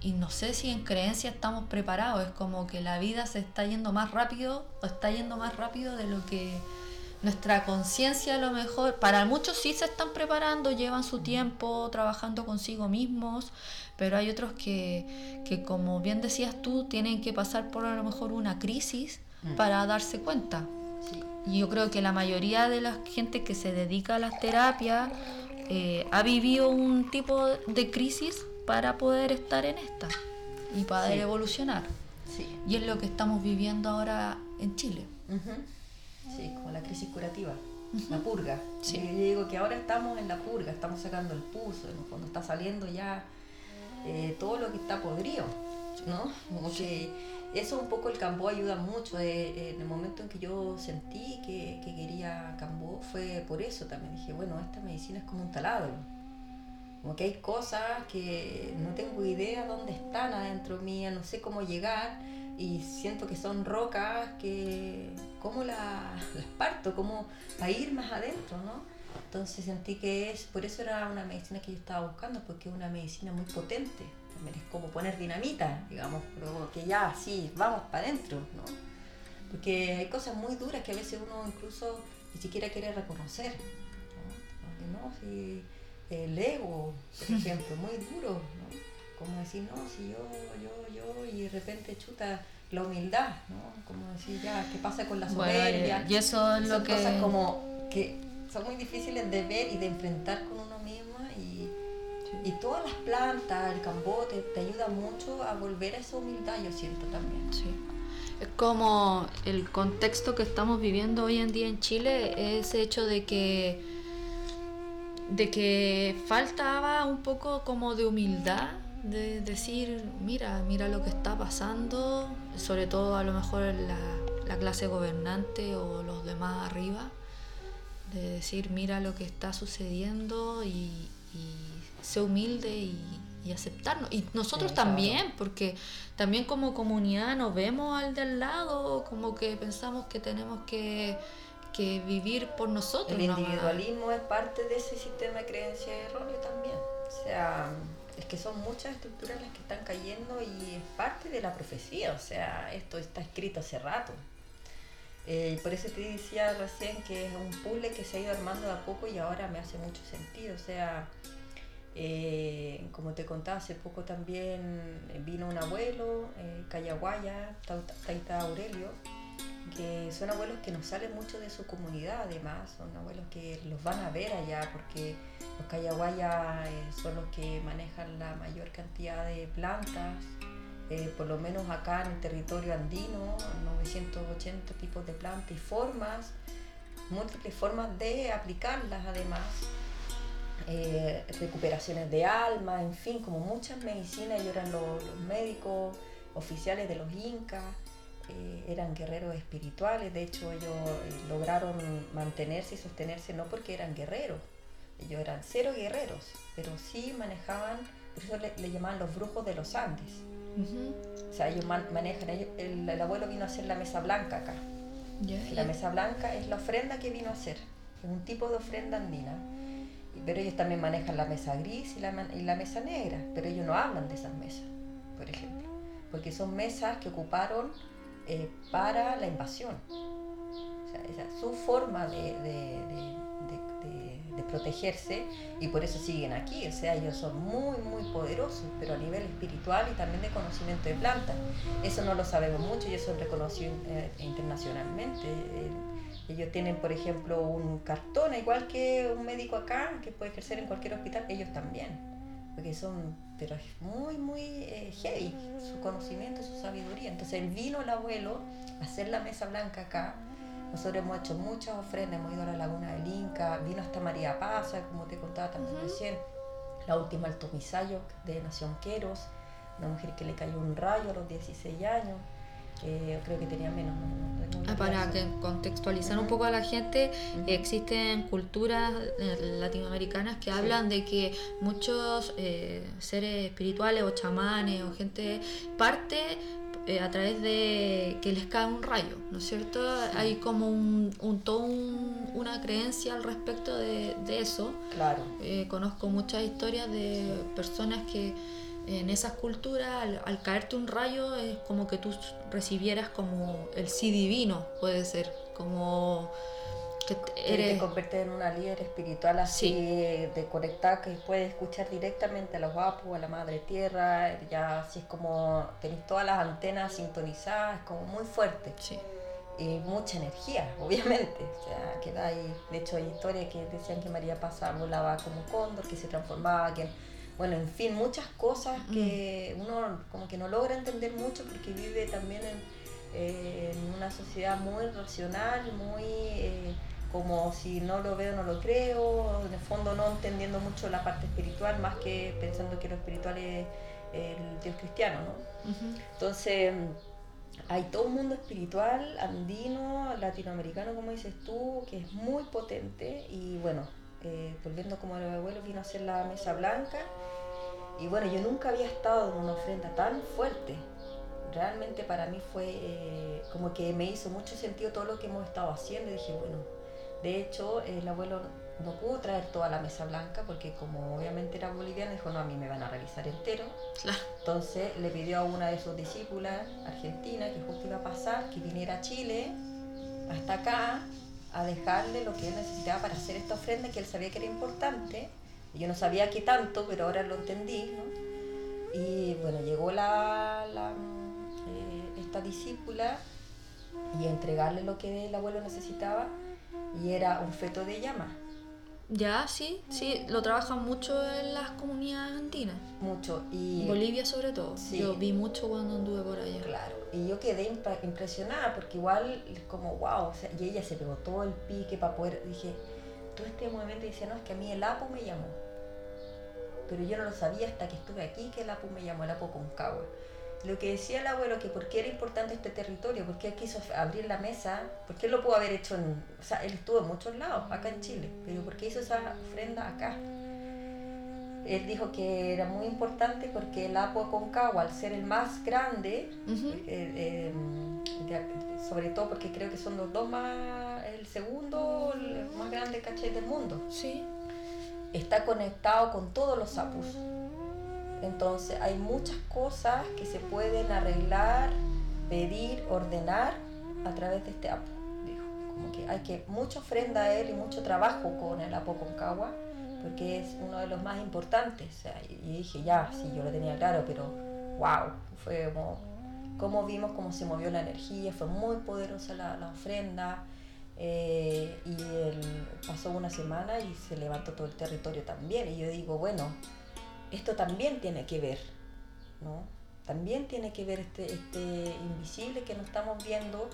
y, no sé si en creencia estamos preparados, es como que la vida se está yendo más rápido o está yendo más rápido de lo que nuestra conciencia a lo mejor, para muchos sí se están preparando, llevan su tiempo trabajando consigo mismos, pero hay otros que, que como bien decías tú, tienen que pasar por a lo mejor una crisis mm. para darse cuenta. Y yo creo que la mayoría de la gente que se dedica a las terapias eh, ha vivido un tipo de crisis para poder estar en esta y poder evolucionar. Y es lo que estamos viviendo ahora en Chile. Sí, como la crisis curativa, la purga. Yo digo que ahora estamos en la purga, estamos sacando el puso, cuando está saliendo ya eh, todo lo que está podrido, ¿no? Como que eso un poco el Cambó ayuda mucho. Eh, en el momento en que yo sentí que, quería Cambó fue por eso también. Dije, bueno, esta medicina es como un taladro. Como que hay cosas que no tengo idea dónde están adentro mía, no sé cómo llegar y siento que son rocas que, ¿cómo las parto? ¿Cómo a ir más adentro, no? Entonces sentí que es, por eso era una medicina que yo estaba buscando, porque es una medicina muy potente es como poner dinamita, digamos, pero que ya, sí, vamos para adentro, ¿no? Porque hay cosas muy duras que a veces uno incluso ni siquiera quiere reconocer, ¿no? ¿no? Si el ego, por ejemplo, muy duro, ¿no? Como decir, no, si yo, yo, yo, y de repente chuta la humildad, ¿no? Como decir, ya, ¿qué pasa con la soberbia? y eso es lo que... cosas como que son muy difíciles de ver y de enfrentar con uno mismo y todas las plantas, el cambote, te ayuda mucho a volver a esa humildad, yo siento también. Sí. Es como el contexto que estamos viviendo hoy en día en Chile, ese hecho de que, de que faltaba un poco como de humildad, de decir, mira, mira lo que está pasando, sobre todo a lo mejor la, la clase gobernante o los demás arriba, de decir, mira lo que está sucediendo y ser humilde y, aceptarnos. Y nosotros también, porque también como comunidad nos vemos al de al lado, como que pensamos que tenemos que, vivir por nosotros. El individualismo es parte de ese sistema de creencia erróneo también. O sea, es que son muchas estructuras las que están cayendo y es parte de la profecía. O sea, esto está escrito hace rato. Eh, por eso te decía recién que es un puzzle que se ha ido armando de a poco y ahora me hace mucho sentido. O sea, eh, como te contaba, hace poco también vino un abuelo, eh, Cayaguaya, Taita Aurelio, que son abuelos que no salen mucho de su comunidad además, son abuelos que los van a ver allá porque los Cayaguaya eh, son los que manejan la mayor cantidad de plantas, eh, por lo menos acá en el territorio andino, 980 tipos de plantas y formas, múltiples formas de aplicarlas además eh, recuperaciones de alma, en fin, como muchas medicinas, ellos eran los, médicos oficiales de los incas, eh, eran guerreros espirituales, de hecho ellos eh, lograron mantenerse y sostenerse no porque eran guerreros, ellos eran cero guerreros, pero sí manejaban, por eso le, llamaban los brujos de los Andes. O sea, ellos manejan, el, abuelo vino a hacer la mesa blanca acá. La mesa blanca es la ofrenda que vino a hacer, es un tipo de ofrenda andina pero ellos también manejan la mesa gris y la, y la mesa negra, pero ellos no hablan de esas mesas, por ejemplo, porque son mesas que ocuparon eh, para la invasión. O sea, esa es su forma de, de, protegerse y por eso siguen aquí. O sea, ellos son muy, muy poderosos, pero a nivel espiritual y también de conocimiento de plantas. Eso no lo sabemos mucho y eso es reconocido eh, internacionalmente. Ellos tienen, por ejemplo, un cartón, igual que un médico acá, que puede ejercer en cualquier hospital, ellos también. Porque son, pero es muy, muy eh, heavy su conocimiento, su sabiduría. Entonces vino el abuelo a hacer la mesa blanca acá. Nosotros hemos hecho muchas ofrendas, hemos ido a la laguna del Inca, vino hasta María Pasa, como te contaba también recién, la última al Tomisayo de Nación Queros, una mujer que le cayó un rayo a los 16 años que creo que tenía menos. Ah, para que contextualizar un poco a la gente, existen culturas eh, latinoamericanas que hablan de que muchos eh, seres espirituales o chamanes o gente parte eh, a través de que les cae un rayo, ¿no es cierto? Hay como un, un todo una creencia al respecto de, de eso. Claro. conozco muchas historias de personas que en esas culturas, al, caerte un rayo, es como que tú recibieras como el sí divino, puede ser, como que eres... Te conviertes en una líder espiritual así, de conectar, que puedes escuchar directamente a los guapos, a la madre tierra, ya así es como tenés todas las antenas sintonizadas, es como muy fuerte. Sí. Y mucha energía, obviamente. O sea, que ahí, de hecho hay historias que decían que María Pasa volaba como cóndor, que se transformaba, que bueno, en fin, muchas cosas que uno como que no logra entender mucho porque vive también en, eh, una sociedad muy racional, muy eh, como si no lo veo, no lo creo, en el fondo no entendiendo mucho la parte espiritual, más que pensando que lo espiritual es el Dios cristiano, ¿no? Entonces, hay todo un mundo espiritual, andino, latinoamericano, como dices tú, que es muy potente y bueno, eh, volviendo como a los abuelos, vino a hacer la mesa blanca. Y bueno, yo nunca había estado en una ofrenda tan fuerte. Realmente para mí fue eh, como que me hizo mucho sentido todo lo que hemos estado haciendo. Y dije, bueno, de hecho, el abuelo no pudo traer toda la mesa blanca porque como obviamente era boliviano, dijo, no, a mí me van a realizar entero. Entonces le pidió a una de sus discípulas, argentina, que justo iba a pasar, que viniera a Chile, hasta acá, a dejarle lo que él necesitaba para hacer esta ofrenda que él sabía que era importante. Yo no sabía qué tanto, pero ahora lo entendí. Y bueno, llegó la, eh, esta discípula y a entregarle lo que el abuelo necesitaba y era un feto de llama. Ya, sí, sí, lo trabajan mucho en las comunidades andinas. Mucho. Y Bolivia sobre todo. Yo vi mucho cuando anduve por allá. Claro. Y yo quedé impresionada porque igual es como, wow, o sea, y ella se pegó todo el pique para poder, dije, todo este movimiento decía, no, es que a mí el APO me llamó. Pero yo no lo sabía hasta que estuve aquí que el APO me llamó, el APO Concagua lo que decía el abuelo, que por qué era importante este territorio, por qué quiso abrir la mesa, por qué lo pudo haber hecho en, o sea, él estuvo en muchos lados, acá en Chile, pero por qué hizo esa ofrenda acá. Él dijo que era muy importante porque el Apo Concagua, al ser el más grande, eh, eh, sobre todo porque creo que son los dos más, el segundo el más grande caché del mundo. Sí. Está conectado con todos los sapos. Entonces hay muchas cosas que se pueden arreglar, pedir, ordenar a través de este Apo. Dijo, como que hay que mucha ofrenda a él y mucho trabajo con el Apo Concagua, porque es uno de los más importantes. y dije, ya, sí, yo lo tenía claro, pero wow, fue como, vimos cómo se movió la energía, fue muy poderosa la, ofrenda. Eh, y pasó una semana y se levantó todo el territorio también. Y yo digo, bueno, esto también tiene que ver, ¿no? También tiene que ver este, este invisible que no estamos viendo,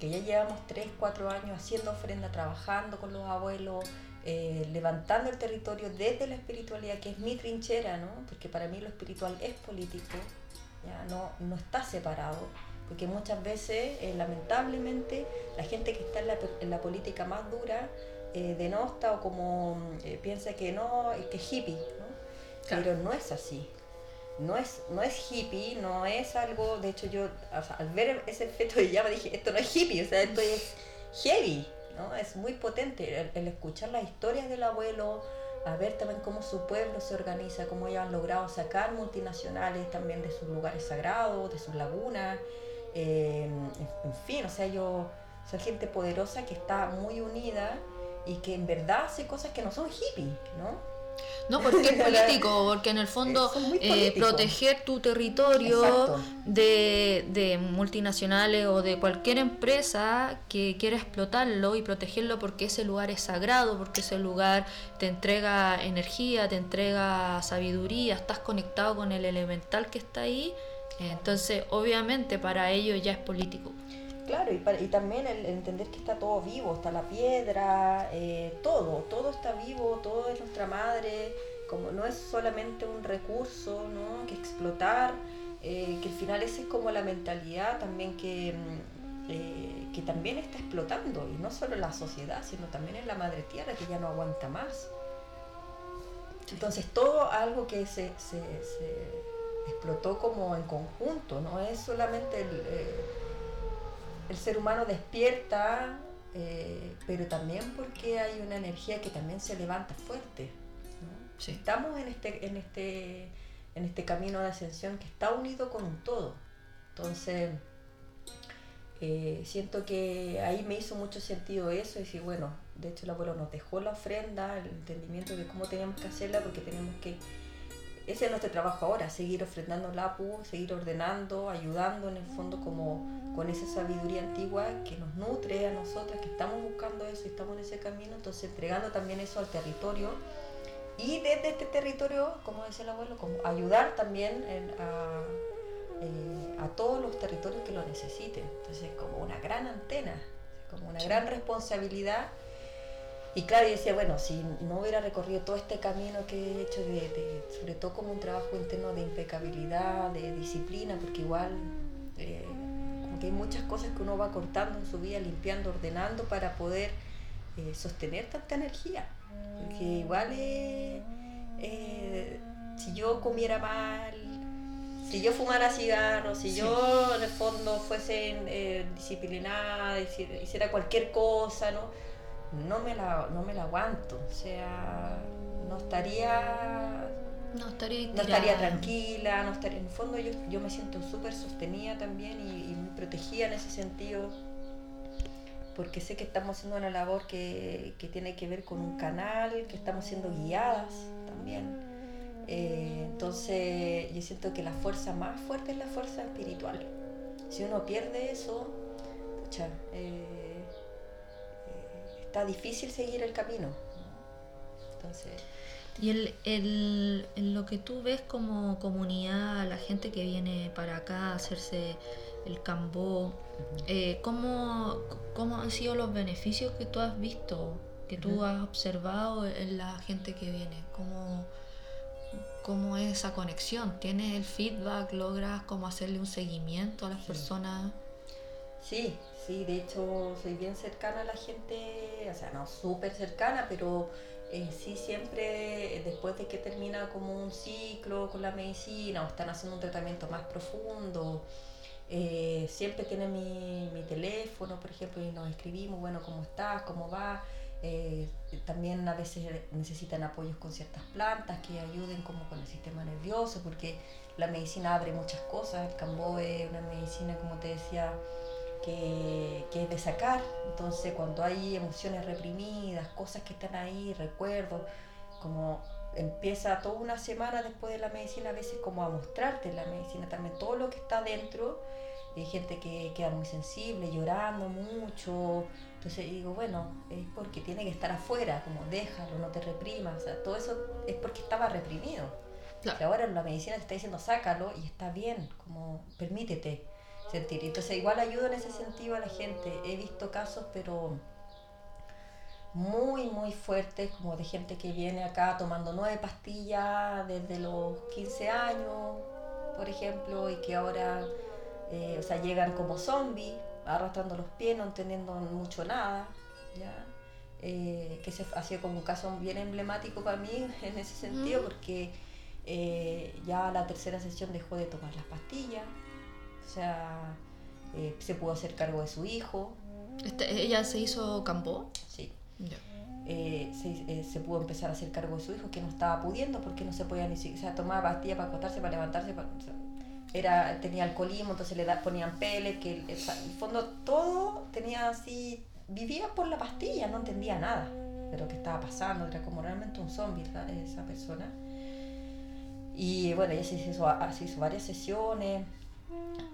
que ya llevamos 3, 4 años haciendo ofrenda, trabajando con los abuelos, eh, levantando el territorio desde la espiritualidad, que es mi trinchera, ¿no? Porque para mí lo espiritual es político, ya no, no está separado, porque muchas veces, eh, lamentablemente, la gente que está en la, en la política más dura eh, denosta o como piensa que no, que hippie, pero no es así. No es, no es hippie, no es algo, de hecho yo al ver ese efecto de llama dije, esto no es hippie, o sea, esto es heavy, ¿no? Es muy potente el, escuchar las historias del abuelo, a ver también cómo su pueblo se organiza, cómo ellos han logrado sacar multinacionales también de sus lugares sagrados, de sus lagunas, eh, en, fin, o sea, yo soy gente poderosa que está muy unida y que en verdad hace cosas que no son hippie, ¿no? No, porque es político, porque en el fondo eh, proteger tu territorio de, de, multinacionales o de cualquier empresa que quiera explotarlo y protegerlo porque ese lugar es sagrado, porque ese lugar te entrega energía, te entrega sabiduría, estás conectado con el elemental que está ahí, entonces obviamente para ellos ya es político. Claro, y, y también el, entender que está todo vivo, está la piedra, eh, todo, todo está vivo, todo es nuestra madre, como no es solamente un recurso ¿no? que explotar, eh, que al final esa es como la mentalidad también que, mm, eh, que también está explotando, y no solo la sociedad, sino también en la madre tierra que ya no aguanta más. Entonces todo algo que se, se, explotó como en conjunto, no es solamente el el ser humano despierta, eh, pero también porque hay una energía que también se levanta fuerte. Estamos en este, en, este, en este camino de ascensión que está unido con un todo. Entonces, eh, siento que ahí me hizo mucho sentido eso y decir, bueno, de hecho el abuelo nos dejó la ofrenda, el entendimiento de cómo teníamos que hacerla, porque tenemos que ese es nuestro trabajo ahora, seguir ofrendando la APU, seguir ordenando, ayudando en el fondo como con esa sabiduría antigua que nos nutre a nosotras, que estamos buscando eso y estamos en ese camino, entonces entregando también eso al territorio y desde este territorio, como decía el abuelo, como ayudar también a, eh, a, todos los territorios que lo necesiten. Entonces como una gran antena, como una gran responsabilidad y claro, yo decía, bueno, si no hubiera recorrido todo este camino que he hecho, de, sobre todo como un trabajo interno de impecabilidad, de disciplina, porque igual eh, como que hay muchas cosas que uno va cortando en su vida, limpiando, ordenando para poder eh, sostener tanta energía. Porque igual eh, si yo comiera mal, si yo fumara cigarros, si yo en el fondo fuese disciplinada, hiciera cualquier cosa, ¿no? No me la, no me la aguanto, o sea, no estaría... No estaría, no estaría tranquila, no estaría, en el fondo yo, yo me siento súper sostenida también y, muy protegida en ese sentido, porque sé que estamos haciendo una labor que, tiene que ver con un canal, que estamos siendo guiadas también. Eh, entonces yo siento que la fuerza más fuerte es la fuerza espiritual. Si uno pierde eso, pucha, eh, está difícil seguir el camino. Entonces... Y el, el, lo que tú ves como comunidad, la gente que viene para acá a hacerse el cambó, eh, ¿cómo, ¿cómo, han sido los beneficios que tú has visto, que tú has observado en la gente que viene? ¿Cómo, ¿Cómo es esa conexión? ¿Tienes el feedback? ¿Logras cómo hacerle un seguimiento a las personas? Sí, sí, de hecho soy bien cercana a la gente, o sea, no súper cercana, pero eh, sí siempre después de que termina como un ciclo con la medicina o están haciendo un tratamiento más profundo, eh, siempre tienen mi, mi, teléfono, por ejemplo, y nos escribimos, bueno, ¿cómo estás? ¿Cómo va? Eh, también a veces necesitan apoyos con ciertas plantas que ayuden como con el sistema nervioso, porque la medicina abre muchas cosas. El cambo es una medicina, como te decía, que, es de sacar. Entonces cuando hay emociones reprimidas, cosas que están ahí, recuerdos, como empieza toda una semana después de la medicina a veces como a mostrarte la medicina también todo lo que está dentro. Hay gente que queda muy sensible, llorando mucho. Entonces digo, bueno, es porque tiene que estar afuera, como déjalo, no te reprimas. O sea, todo eso es porque estaba reprimido. Claro. ahora la medicina te está diciendo sácalo y está bien, como permítete sentir. Entonces igual ayuda en ese sentido a la gente. He visto casos, pero muy, muy fuertes, como de gente que viene acá tomando nueve pastillas desde los 15 años, por ejemplo, y que ahora, eh, o sea, llegan como zombies, arrastrando los pies, no entendiendo mucho nada, ¿ya? Eh, que se, ha sido como un caso bien emblemático para mí en ese sentido, porque eh, ya la tercera sesión dejó de tomar las pastillas, o sea, eh, se pudo hacer cargo de su hijo. Este, ¿Ella se hizo campo? Sí. Eh, eh, se, pudo empezar a hacer cargo de su hijo que no estaba pudiendo porque no se podía ni siquiera, o sea, tomaba pastillas para acostarse, para levantarse, era, tenía alcoholismo, entonces le ponían peles, que en el fondo todo tenía así, vivía por la pastilla, no entendía nada. de lo que estaba pasando, era como realmente un zombie esa persona. Y bueno, ella se hizo, se hizo varias sesiones,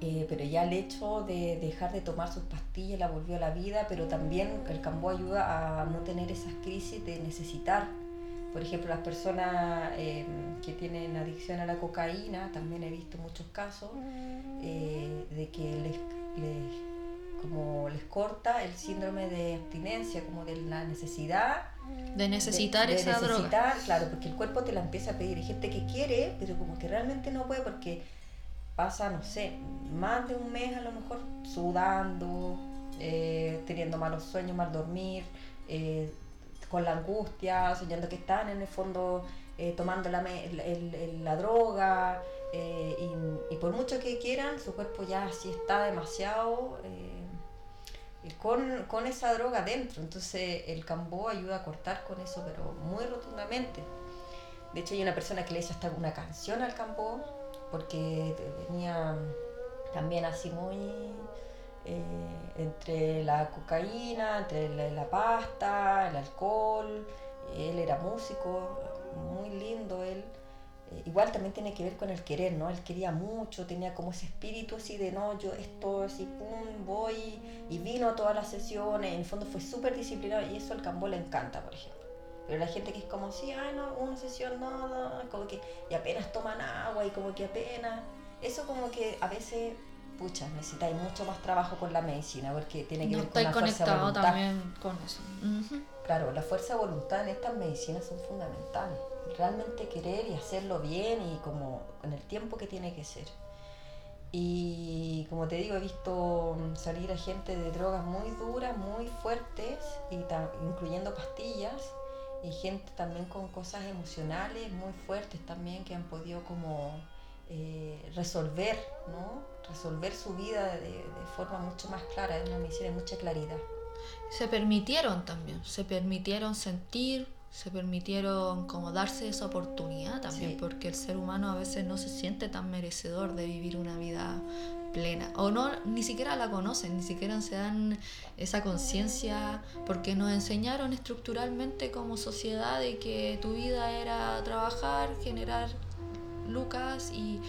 eh, pero ya el hecho de dejar de tomar sus pastillas la volvió a la vida, pero también el cambó ayuda a no tener esas crisis de necesitar. Por ejemplo, las personas eh, que tienen adicción a la cocaína, también he visto muchos casos eh, de que les, como les corta el síndrome de abstinencia, como de la necesidad de necesitar de, esa necesitar, Claro, porque el cuerpo te la empieza a pedir. Hay gente que quiere, pero como que realmente no puede porque pasa, no sé, más de un mes a lo mejor sudando, eh, teniendo malos sueños, mal dormir, eh, con la angustia, soñando que están en el fondo eh, tomando la, la droga, y, por mucho que quieran, su cuerpo ya sí está demasiado con, con, esa droga dentro. Entonces el cambó ayuda a cortar con eso, pero muy rotundamente. De hecho hay una persona que le hizo hasta una canción al cambó porque venía también así muy eh, entre la cocaína, entre la, pasta, el alcohol, él era músico, muy lindo él. Eh, igual también tiene que ver con el querer, ¿no? Él quería mucho, tenía como ese espíritu así de, no, yo esto, así, pum, voy, y vino a todas las sesiones, en el fondo fue súper disciplinado, y eso al Cambó le encanta, por ejemplo. Pero la gente que es como, sí, ay, no, una sesión, no, no, como que, y apenas toman agua y como que apenas, eso como que a veces, pucha, necesitáis mucho más trabajo con la medicina porque tiene que ver con la fuerza de voluntad. también con eso. Claro, la fuerza de voluntad en estas medicinas son fundamentales. Realmente querer y hacerlo bien y como en el tiempo que tiene que ser. Y como te digo, he visto salir a gente de drogas muy duras, muy fuertes, y incluyendo pastillas, y gente también con cosas emocionales muy fuertes también que han podido como eh, resolver, ¿no? Resolver su vida de, forma mucho más clara, es una misión de mucha claridad. Se permitieron también, se permitieron sentir, se permitieron como darse esa oportunidad también, porque el ser humano a veces no se siente tan merecedor de vivir una vida plena. O no ni siquiera la conocen ni siquiera se dan esa conciencia porque nos enseñaron estructuralmente como sociedad de que tu vida era trabajar generar lucas y,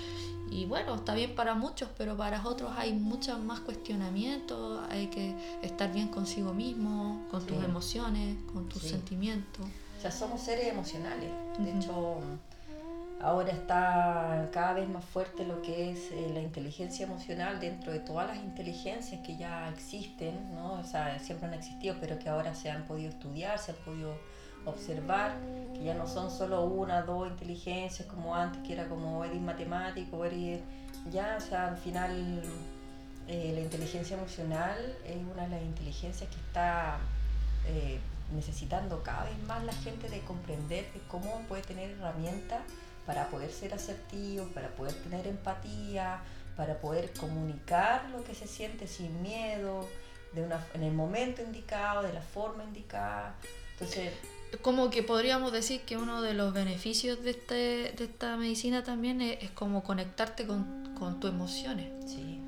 y bueno está bien para muchos pero para otros hay muchos más cuestionamientos hay que estar bien consigo mismo con tus emociones con tus sentimientos. O sea somos seres emocionales. De hecho Ahora está cada vez más fuerte lo que es eh, la inteligencia emocional dentro de todas las inteligencias que ya existen, ¿no? O sea, siempre han existido, pero que ahora se han podido estudiar, se han podido observar, que ya no son solo una, dos inteligencias como antes, que era como eres matemático, eres ya, o sea, al final eh, la inteligencia emocional es una de las inteligencias que está eh, necesitando cada vez más la gente de comprender cómo puede tener herramientas para poder ser asertivo, para poder tener empatía, para poder comunicar lo que se siente sin miedo, de una, en el momento indicado, de la forma indicada. Entonces, como que podríamos decir que uno de los beneficios de, este, de esta medicina también es, como conectarte con, con, tus emociones. Sí,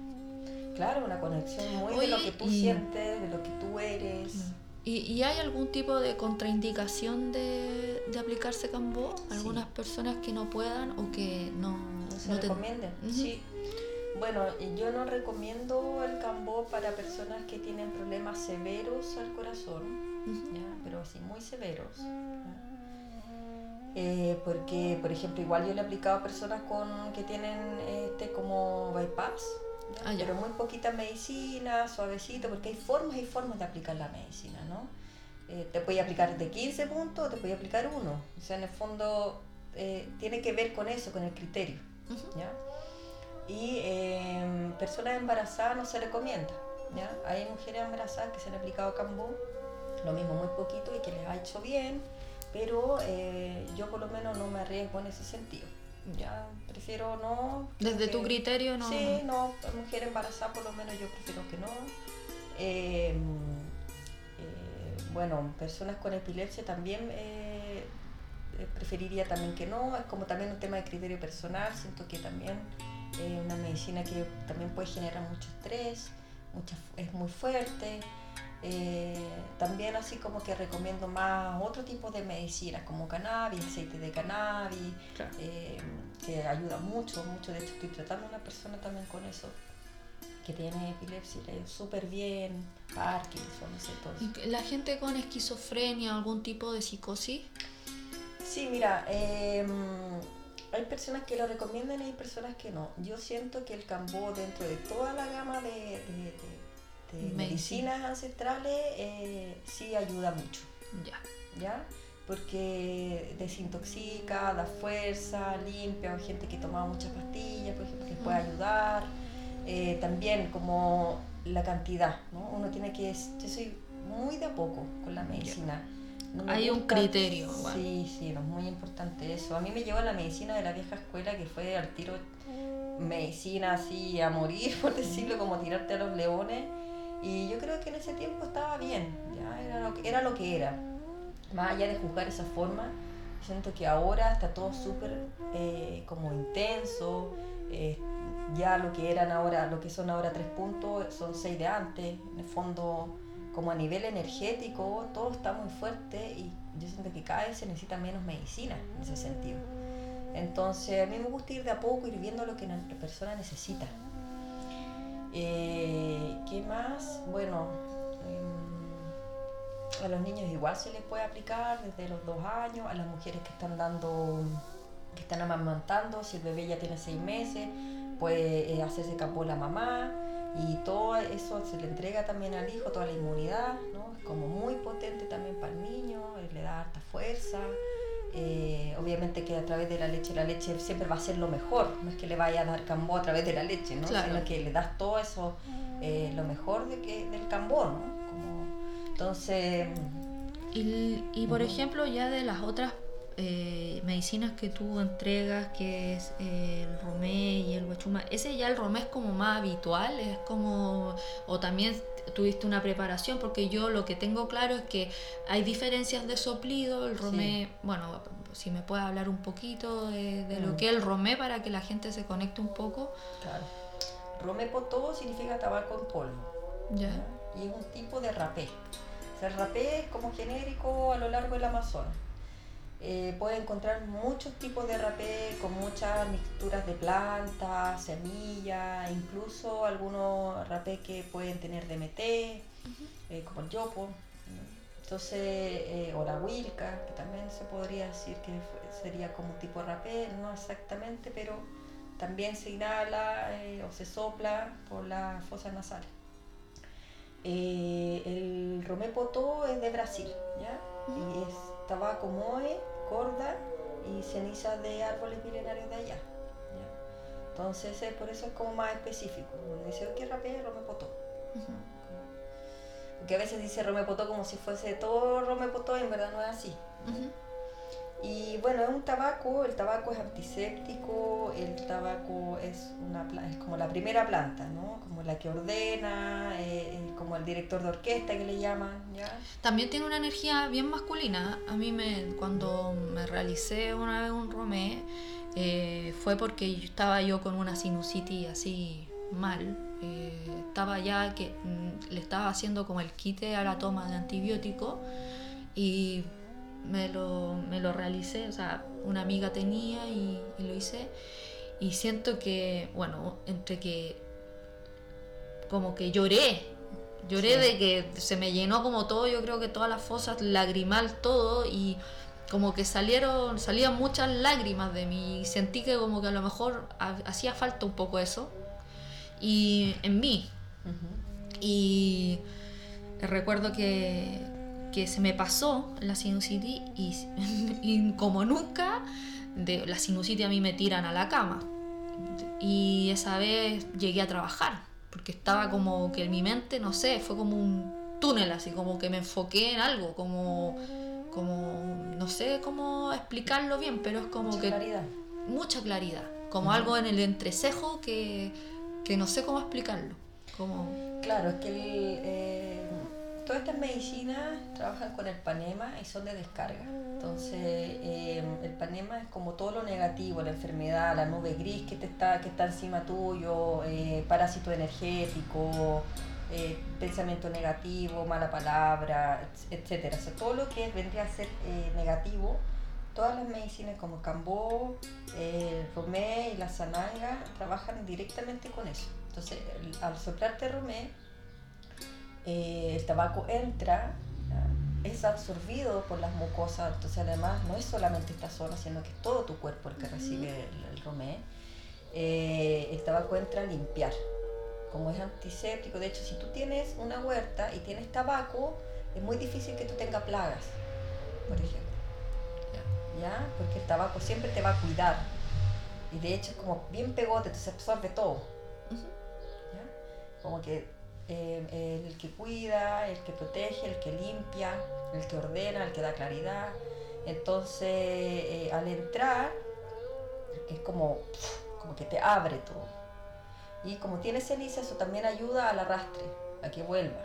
claro, una conexión muy de lo que tú sientes, de lo que tú eres. Mm. ¿Y, hay algún tipo de contraindicación de, de aplicarse Cambó? ¿Algunas personas que no puedan o que no, se no recomienden? Sí. Bueno, yo no recomiendo el Cambó para personas que tienen problemas severos al corazón, pero así muy severos. Eh, porque, por ejemplo, igual yo le he aplicado a personas con, que tienen este como bypass, Ah, pero muy poquita medicina, suavecito, porque hay formas y formas de aplicar la medicina, ¿no? Eh, te puede aplicar de 15 puntos o te puede aplicar uno. O sea, en el fondo eh, tiene que ver con eso, con el criterio. ¿ya? Y eh, personas embarazadas no se recomienda. ¿ya? Hay mujeres embarazadas que se han aplicado Cambú, lo mismo muy poquito y que les ha hecho bien, pero yo por lo menos no me arriesgo en ese sentido ya prefiero no. Desde tu criterio no. Sí, no, mujer embarazada por lo menos yo prefiero que no. Em, eh, bueno, personas con epilepsia también eh, eh, preferiría también que no, es como también un tema de criterio personal, siento que también es una medicina que también puede generar mucho estrés, mucha, es muy fuerte. Eh, también así como que recomiendo más otro tipo de medicinas como cannabis, aceite de cannabis, eh, que ayuda mucho, mucho. De hecho estoy tratando a una persona también con eso, que tiene epilepsia, le súper bien, Parkinson, no sé todo. ¿Y la gente con esquizofrenia, algún tipo de psicosis? Sí, mira, em, hay personas que lo recomiendan y hay personas que no. Yo siento que el cambó dentro de toda la gama de medicinas ancestrales eh, sí ayuda mucho. Ya. ¿Ya? Porque desintoxica, da fuerza, limpia. Hay gente que toma muchas pastillas, por ejemplo, que puede ayudar. Eh, también como la cantidad, ¿no? Uno tiene que... Yo soy muy de a poco con la medicina. Hay un criterio. Sí, sí, es muy importante eso. A mí me llevó la medicina de la vieja escuela que fue al tiro medicina así a morir, por decirlo, como tirarte a los leones. Y yo creo que en ese tiempo estaba bien, ya era lo que era. Lo que era. Más allá de juzgar esa forma, siento que ahora está todo súper eh, como intenso. Eh, ya lo que eran ahora, lo que son ahora tres puntos, son seis de antes. En el fondo, como a nivel energético, todo está muy fuerte y yo siento que cada vez se necesita menos medicina en ese sentido. Entonces, a mí me gusta ir de a poco, ir viendo lo que la persona necesita. Eh, ¿Qué más? Bueno, em, a los niños igual se les puede aplicar desde los dos años, a las mujeres que están dando, que están amamantando, si el bebé ya tiene seis meses, puede eh, hacerse campo la mamá y todo eso se le entrega también al hijo, toda la inmunidad, ¿no? Es como muy potente también para el niño, eh, le da harta fuerza. Eh, obviamente que a través de la leche, la leche siempre va a ser lo mejor, no es que le vaya a dar cambó a través de la leche, ¿no? sino que le das todo eso, eh, lo mejor de que, del cambó, ¿no? entonces... Y, y por ejemplo, ya de las otras eh, medicinas que tú entregas, que es el romé y el guachuma, ese ya el romé es como más habitual, es como, o también tuviste una preparación, porque yo lo que tengo claro es que hay diferencias de soplido, el romé, bueno, si me puedes hablar un poquito de, lo mm. que es el romé para que la gente se conecte un poco. Claro. Romé potó significa tabaco en polvo. Ya. Y es un tipo de rapé. O sea, el rapé es como genérico a lo largo del Amazonas. Eh, puede encontrar muchos tipos de rapé con muchas mixturas de plantas, semillas, incluso algunos rapé que pueden tener DMT, eh, como el yopo. Entonces, eh, o la wilca, que también se podría decir que sería como un tipo de rapé, no exactamente, pero también se inhala o se sopla por la fosa nasal. el romé potó es de Brasil, ¿ya? Y es tabaco moe, corda y ceniza de árboles milenarios de allá. Entonces, eh, por eso es como más específico. Uno dice, ¿qué rapé? Romepotó. Porque a veces dice romepotó como si fuese todo romepotó y en verdad no es así. Y bueno, es un tabaco, el tabaco es antiséptico, el tabaco es, una, es como la primera planta, ¿no? Como la que ordena, eh, eh, como el director de orquesta que le llaman, ¿ya? También tiene una energía bien masculina. A mí me, cuando me realicé una vez un romé, eh, fue porque estaba yo con una sinusitis así mal. estaba ya que mm, le estaba haciendo como el quite a la toma de antibiótico y me lo, me lo realicé, o sea, una amiga tenía y, lo hice. Y siento que, bueno, entre que como que lloré, lloré de que se me llenó como todo, yo creo que todas las fosas, lagrimal todo y como que salieron, salían muchas lágrimas de mí y sentí que como que a lo mejor hacía falta un poco eso y en mí. Y recuerdo que, que se me pasó la sinusitis y, como nunca, de la sinusitis a mí me tiran a la cama. Y esa vez llegué a trabajar, porque estaba como que en mi mente, no sé, fue como un túnel, así como que me enfoqué en algo, como, como no sé cómo explicarlo bien, pero es como mucha que... Claridad. Mucha claridad. Como algo en el entrecejo que, que, no sé cómo explicarlo. Como... Claro, es que el, eh, todas estas medicinas trabajan con el panema y son de descarga. Entonces, eh, el panema es como todo lo negativo, la enfermedad, la nube gris que, te está, que está encima tuyo, eh, parásito energético, eh, pensamiento negativo, mala palabra, etcétera. O todo lo que vendría a ser negativo, todas las medicinas como Cambó, Romé y la Sananga trabajan directamente con eso. Entonces, al soplarte Romé, el tabaco entra es absorbido por las mucosas, entonces además no es solamente esta zona, sino que es todo tu cuerpo el que recibe el, romé. Eh, el tabaco entra a limpiar, como es antiséptico. De hecho, si tú tienes una huerta y tienes tabaco, es muy difícil que tú tengas plagas, por ejemplo. ¿Ya? Porque el tabaco siempre te va a cuidar. Y de hecho es como bien pegote, entonces absorbe todo. ¿Ya? Como que eh, el que cuida, el que protege, el que limpia, el que ordena, el que da claridad. Entonces, eh, al entrar, es como, como que te abre todo. Y como tiene ceniza, eso también ayuda al arrastre, a que vuelva.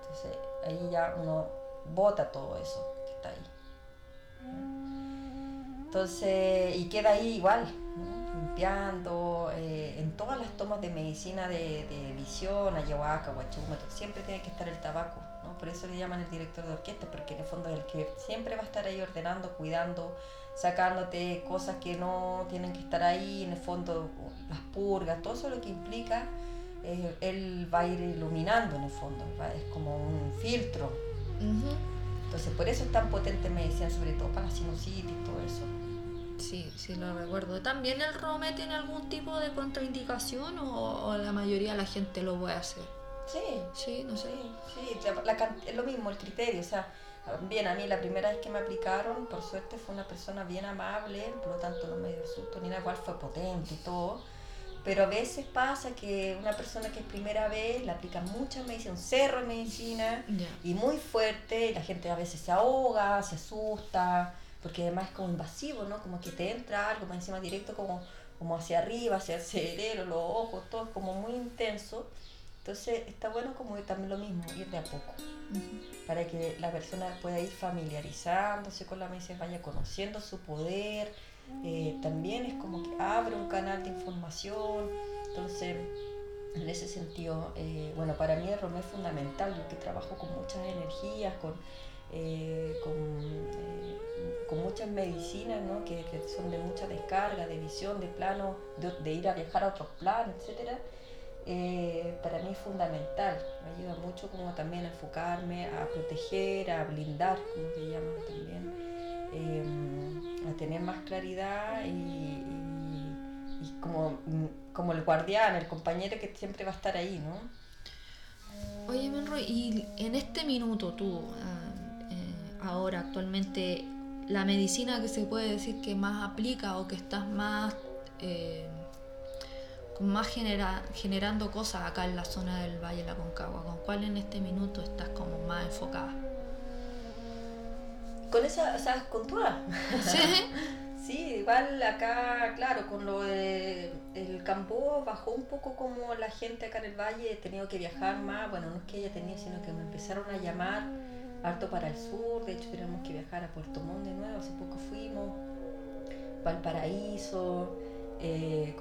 Entonces, ahí ya uno bota todo eso que está ahí. Entonces, y queda ahí igual, limpiando, eh, en todas las tomas de medicina de, visión, ayahuasca, guachúmetro, siempre tiene que estar el tabaco, ¿no? Por eso le llaman el director de orquesta, porque en el fondo es el que siempre va a estar ahí ordenando, cuidando, sacándote cosas que no tienen que estar ahí, en el fondo las purgas, todo eso lo que implica, eh, él va a ir iluminando en el fondo, es como un filtro. Entonces por eso es tan potente medicina, sobre todo para la sinusitis y todo eso. Sí, sí lo recuerdo. ¿También el ROME tiene algún tipo de contraindicación o, la mayoría de la gente lo puede hacer? Sí. Sí, no sé. Sí, es lo mismo el criterio. O sea, bien, a mí la primera vez que me aplicaron, por suerte fue una persona bien amable, por lo tanto no me dio susto ni nada, igual fue potente y todo. Pero a veces pasa que una persona que es primera vez le aplica mucha medicina, un cerro de medicina y muy fuerte, y la gente a veces se ahoga, se asusta porque además es como invasivo, ¿no? Como que te entra algo más encima directo, como, como hacia arriba, hacia el cerebro, los ojos, todo es como muy intenso. Entonces está bueno como también lo mismo, ir de a poco, para que la persona pueda ir familiarizándose con la medicina, vaya conociendo su poder. Eh, también es como que abre un canal de información. Entonces, en ese sentido, eh, bueno, para mí el ROM es fundamental, yo que trabajo con muchas energías, con eh, con, eh, con, muchas medicinas ¿no? que, son de mucha descarga, de visión, de plano, de, ir a viajar a otros planos, etc. Eh, para mí es fundamental, me ayuda mucho como también a enfocarme, a proteger, a blindar, como se llama también, a tener más claridad y, como, como el guardián, el compañero que siempre va a estar ahí, ¿no? Oye, Menro, y en este minuto tú, ah, ahora actualmente la medicina que se puede decir que más aplica o que estás más eh, más genera, generando cosas acá en la zona del Valle de la Concagua? ¿Con cuál en este minuto estás como más enfocada? Con esa, o sea, con todas. Sí. sí, igual acá, claro, con lo de el campo bajó un poco como la gente acá en el valle, he tenido que viajar más, bueno, no es que ella tenía, sino que me empezaron a llamar harto para el sur, de hecho tenemos que viajar a Puerto Montt de nuevo, hace poco fuimos, Valparaíso, eh,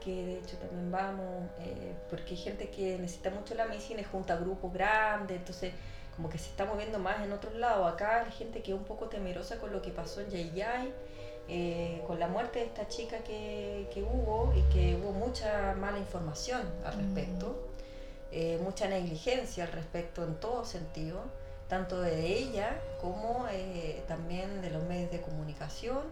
que de hecho también vamos, eh, porque hay gente que necesita mucho la medicina y junta grupos grandes, entonces como que se está moviendo más en otros lados. Acá hay gente que es un poco temerosa con lo que pasó en Yayay, eh, con la muerte de esta chica que, que, hubo y que hubo mucha mala información al respecto, mm. eh, mucha negligencia al respecto en todo sentido tanto de ella como eh, también de los medios de comunicación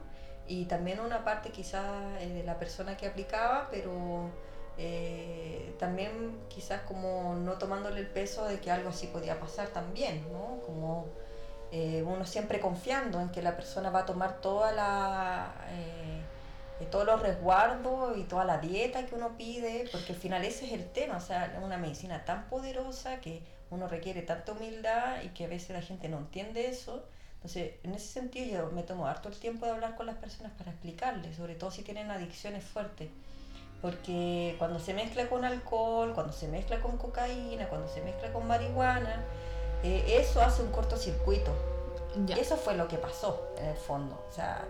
y también una parte quizás eh, de la persona que aplicaba, pero eh, también quizás como no tomándole el peso de que algo así podía pasar también, ¿no? Como uno siempre confiando en que la persona va a tomar toda la todos los resguardos y toda la dieta que uno pide, porque al final ese es el tema, o sea, una medicina tan poderosa que uno requiere tanta humildad y que a veces la gente no entiende eso. Entonces, en ese sentido yo me tomo harto el tiempo de hablar con las personas para explicarles, sobre todo si tienen adicciones fuertes. Porque cuando se mezcla con alcohol, cuando se mezcla con cocaína, cuando se mezcla con marihuana, eh, eso hace un cortocircuito. Eso fue lo que pasó en el fondo. O sea,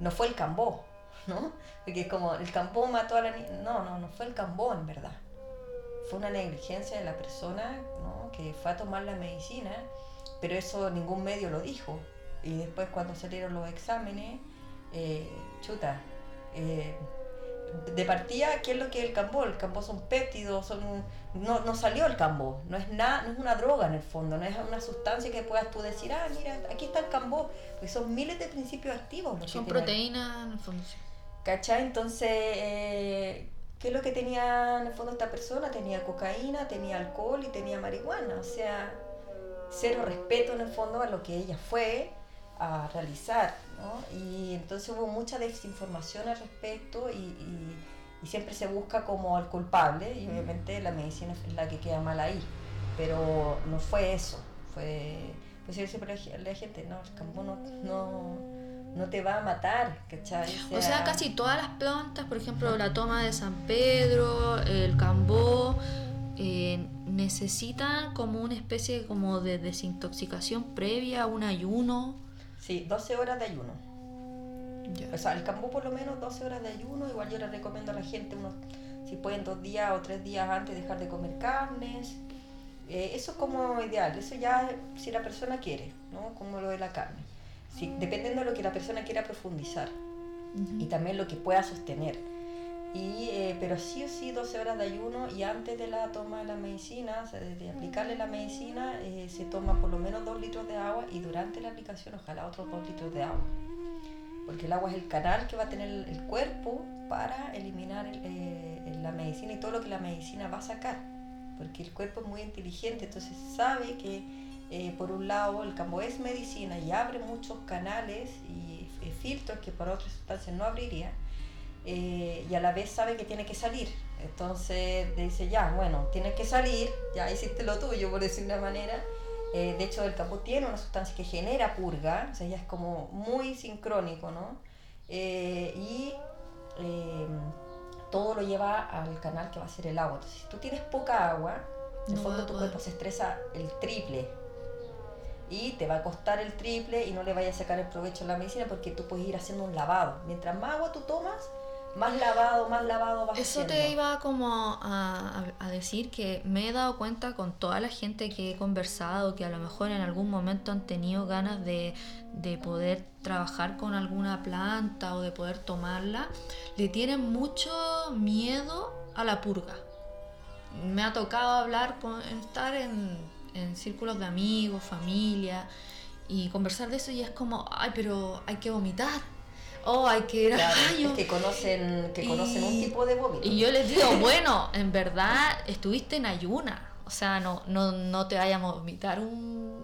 no fue el cambó, ¿no? Porque como el cambó mató a la niña. No, no, no fue el cambó en verdad fue una negligencia de la persona ¿no? que fue a tomar la medicina, pero eso ningún medio lo dijo. Y después cuando salieron los exámenes, eh, chuta, eh, de partida, ¿qué es lo que es el cambó? El cambó son péptidos, son no, no salió el cambó, no es nada, no es una droga en el fondo, no es una sustancia que puedas tú decir, ah, mira, aquí está el cambó, pues son miles de principios activos. son proteínas en el fondo. ¿Cachai? Entonces, eh, ¿qué es lo que tenía en el fondo esta persona? Tenía cocaína, tenía alcohol y tenía marihuana, o sea, cero respeto en el fondo a lo que ella fue a realizar, ¿no? Y entonces hubo mucha desinformación al respecto y, siempre se busca como al culpable y obviamente la medicina es la que queda mal ahí, pero no fue eso, fue, pues siempre la gente, no, el campo no, no, te va a matar, ¿cachai? O sea, casi todas las plantas, por ejemplo, la toma de San Pedro, el cambó, eh, necesitan como una especie como de desintoxicación previa, un ayuno. Sí, 12 horas de ayuno. O sea, el cambú por lo menos 12 horas de ayuno. Igual yo le recomiendo a la gente, unos, si pueden dos días o tres días antes dejar de comer carnes. Eh, eso es como ideal, eso ya si la persona quiere, ¿no? Como lo de la carne. Si, dependiendo de lo que la persona quiera profundizar y también lo que pueda sostener. Y, eh, pero sí o sí 12 horas de ayuno y antes de la toma de la medicina, o sea, de, aplicarle la medicina, eh, se toma por lo menos 2 litros de agua y durante la aplicación ojalá otros 2 litros de agua. Porque el agua es el canal que va a tener el cuerpo para eliminar eh, la medicina y todo lo que la medicina va a sacar. Porque el cuerpo es muy inteligente, entonces sabe que por un lado el campo es medicina y abre muchos canales y filtros que por otras sustancias no abriría eh, y a la vez sabe que tiene que salir. Entonces dice, ya, bueno, tienes que salir, ya hiciste lo tuyo, por decir una manera. Eh, de hecho, el campo tiene una sustancia que genera purga, o sea, ya es como muy sincrónico, ¿no? Eh, y em, todo lo lleva al canal que va a ser el agua. Entonces, si tú tienes poca agua, en el fondo tu cuerpo se estresa el triple y te va a costar el triple y no le vayas a sacar el provecho a la medicina porque tú puedes ir haciendo un lavado. Mientras más agua tú tomas, más lavado, más lavado vas Eso te iba como a, decir que me he dado cuenta con toda la gente que he conversado que a lo mejor en algún momento han tenido ganas de, poder trabajar con alguna planta o de poder tomarla, le tienen mucho miedo a la purga. Me ha tocado hablar, con, estar en, en círculos de amigos, familia y conversar de eso y es como, ay, pero hay que vomitar oh, hay que ir Es que conocen, que conocen un tipo de vómito. Y yo les digo, bueno, en verdad estuviste en ayuna. O sea, no, no, no te vayamos a vomitar un,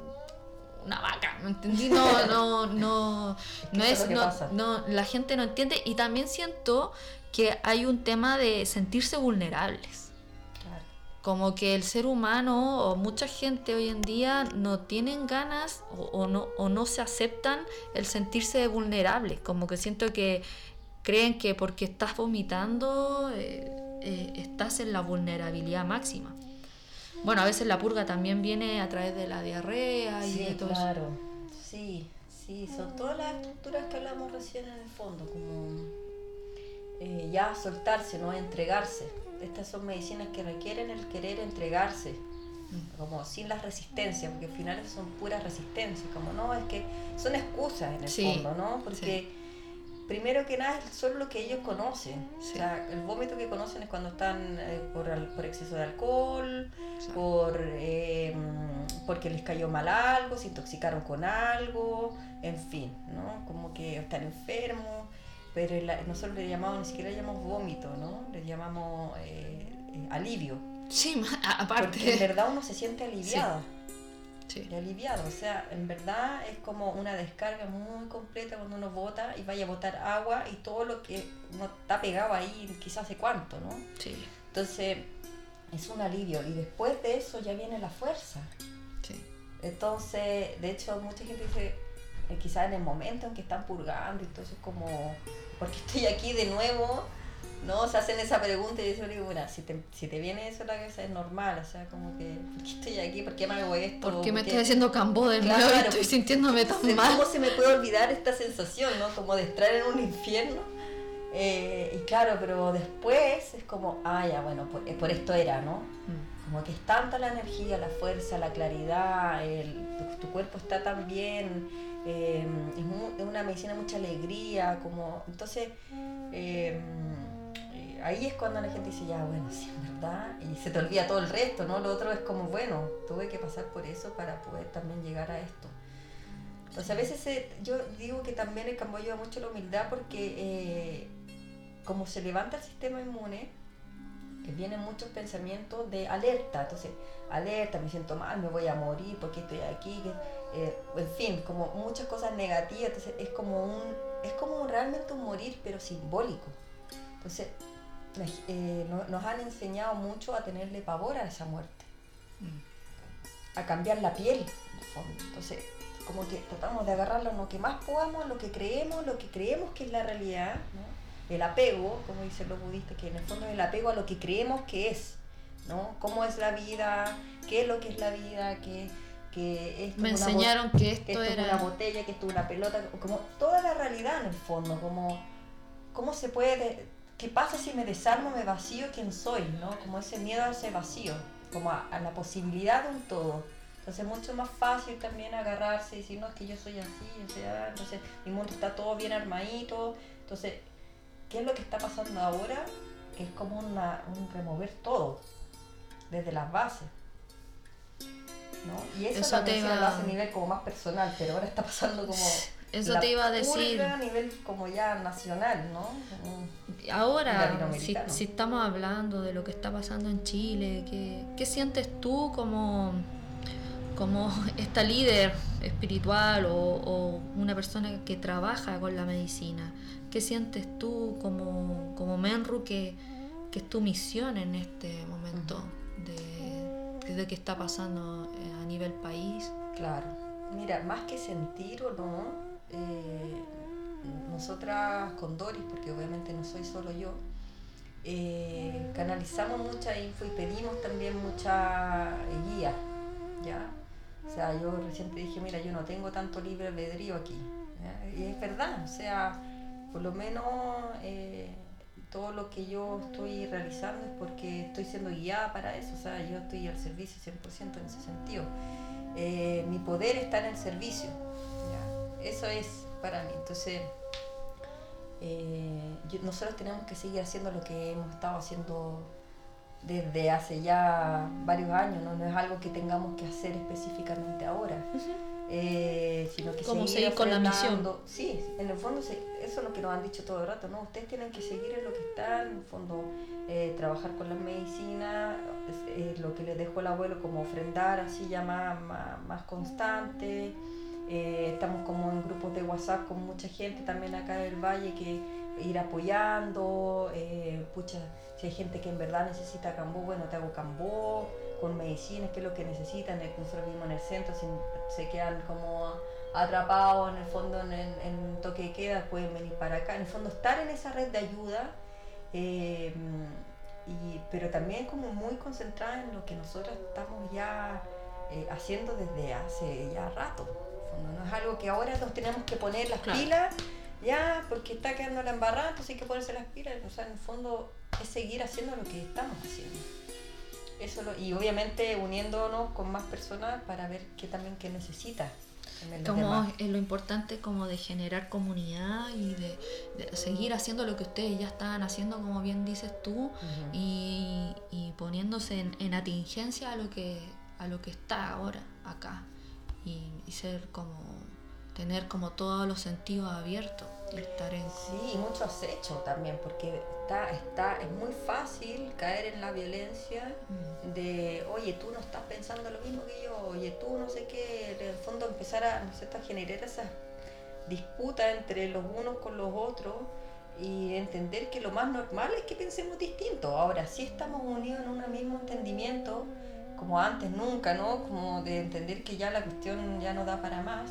una vaca, ¿me entendí? No, no, no, no es, no, no, la gente no entiende y también siento que hay un tema de sentirse vulnerables. Como que el ser humano o mucha gente hoy en día no tienen ganas o, no, o no se aceptan el sentirse vulnerable. Como que siento que creen que porque estás vomitando eh, eh, estás en la vulnerabilidad máxima. Bueno, a veces la purga también viene a través de la diarrea y de todo claro. Sí, sí, son todas las estructuras que hablamos recién en el fondo, como eh, ya soltarse, no entregarse estas son medicinas que requieren el querer entregarse, mm. como sin las resistencias, porque al final son puras resistencias, como no, es que son excusas en el fondo, ¿no? Porque primero que nada es solo lo que ellos conocen. O sea, el vómito que conocen es cuando están eh, por, por, exceso de alcohol, por eh, porque les cayó mal algo, se intoxicaron con algo, en fin, ¿no? Como que están enfermos pero nosotros le llamamos, ni siquiera le llamamos vómito, ¿no? Le llamamos eh, eh, alivio. Sí, aparte. Porque en verdad uno se siente aliviado. Sí. aliviado, o sea, en verdad es como una descarga muy completa cuando uno bota y vaya a botar agua y todo lo que no está pegado ahí quizás hace cuánto, ¿no? Sí. Entonces, es un alivio y después de eso ya viene la fuerza. Sí. Entonces, de hecho, mucha gente dice, eh, quizás en el momento en que están purgando, entonces como porque estoy aquí de nuevo? ¿No? Se hacen esa pregunta y yo digo, bueno, si te, si te viene eso la cabeza es normal, o sea, como que, ¿por qué estoy aquí? ¿Por qué me hago esto? ¿Por qué me estoy haciendo cambo de nuevo y estoy sintiéndome tan mal? ¿Cómo se me puede olvidar esta sensación, no? Como de estar en un infierno. Eh, y claro, pero después es como, ah, ya, bueno, por, por esto era, ¿no? Mm. Como que es tanta la energía, la fuerza, la claridad, el, tu, tu cuerpo está tan bien, eh, es, mu- es una medicina de mucha alegría, como, entonces, eh, eh, ahí es cuando la gente dice, ya, bueno, sí, en verdad, y se te olvida todo el resto, ¿no? Lo otro es como, bueno, tuve que pasar por eso para poder también llegar a esto. Entonces, a veces yo digo que también el Camboya ayuda mucho la humildad porque eh, como se levanta el sistema inmune, vienen muchos pensamientos de alerta, entonces, alerta, me siento mal, me voy a morir, porque estoy aquí? Eh, en fin, como muchas cosas negativas, entonces es como un, es como un- realmente un morir, pero simbólico. Entonces, eh, no- nos han enseñado mucho a tenerle pavor a esa muerte, Mm. a cambiar la piel, en el fondo. Entonces, como que tratamos de agarrarlo en lo que más podamos, lo que creemos, lo que creemos que es la realidad, ¿no? el apego, como dicen los budistas, que en el fondo es el apego a lo que creemos que es, ¿no? ¿Cómo es la vida? ¿Qué es lo que es la vida? ¿Qué, que esto Me enseñaron que que esto esto es una era... botella, que esto es una pelota, como toda la realidad en el fondo, como cómo se puede, qué pasa si me desarmo, me vacío, quién soy, ¿no? Como ese miedo a ese vacío, como a, a la posibilidad de un todo. Entonces es mucho más fácil también agarrarse y decir, no, es que yo soy así, o sea, entonces mi mundo está todo bien armadito. Entonces, ¿qué es lo que está pasando ahora? Que es como una, un remover todo, desde las bases. ¿No? Y eso, Eso te iba- lo hace a nivel como más personal, pero ahora está pasando como... Eso te iba a decir. a nivel como ya nacional, ¿no? Ahora, si, si estamos hablando de lo que está pasando en Chile, ¿qué, qué sientes tú como, como esta líder espiritual o, o una persona que trabaja con la medicina? ¿Qué sientes tú como, como Menru que, que es tu misión en este momento de, de qué está pasando eh, a nivel país? Claro. Mira, más que sentir o no, eh, nosotras con Doris, porque obviamente no soy solo yo, eh, canalizamos mucha info y pedimos también mucha eh, guía, ¿ya? O sea, yo recién dije, mira, yo no tengo tanto libre albedrío aquí. ¿ya? Y es verdad, o sea, por lo menos eh, todo lo que yo estoy realizando es porque estoy siendo guiada para eso, o sea, yo estoy al servicio 100% en ese sentido. Eh, mi poder está en el servicio, eso es para mí. Entonces, eh, nosotros tenemos que seguir haciendo lo que hemos estado haciendo desde hace ya varios años, no, no es algo que tengamos que hacer específicamente ahora. Eh, sino que Como seguir seguir con la misión. Sí, en el fondo se- eso es lo que nos han dicho todo el rato, ¿no? Ustedes tienen que seguir en lo que están, en el fondo eh, trabajar con las medicinas, es- eh, lo que les dejó el abuelo como ofrendar así ya más, más, más constante. Eh, estamos como en grupos de WhatsApp con mucha gente también acá en el valle que ir apoyando, eh, pucha, si hay gente que en verdad necesita cambó, bueno, te hago cambó, con medicinas, que es lo que necesitan, nosotros vivimos en el centro, si se quedan como atrapados en el fondo en, en, toque de queda, pueden venir para acá, en el fondo estar en esa red de ayuda, eh, y, pero también como muy concentrada en lo que nosotros estamos ya eh, haciendo desde hace ya rato. Fondo, No es algo que ahora nos tenemos que poner las Claro. pilas, ya, porque está quedando la embarrada, entonces hay que ponerse las pilas. O sea, en el fondo es seguir haciendo lo que estamos haciendo. Eso lo- y obviamente uniéndonos con más personas para ver qué también qué necesita. como es lo importante como de generar comunidad y de, de seguir haciendo lo que ustedes ya estaban haciendo como bien dices tú y, y poniéndose en, en atingencia a lo que a lo que está ahora acá y, y ser como tener como todos los sentidos abiertos y estar en Sí, y mucho acecho también, porque está, está, es muy fácil caer en la violencia Mm. de, oye, tú no estás pensando lo mismo que yo, oye, tú no sé qué, en el fondo empezar a, ¿no a generar esas disputas entre los unos con los otros y entender que lo más normal es que pensemos distinto. Ahora, sí estamos unidos en un mismo entendimiento, como antes nunca, ¿no? Como de entender que ya la cuestión ya no da para más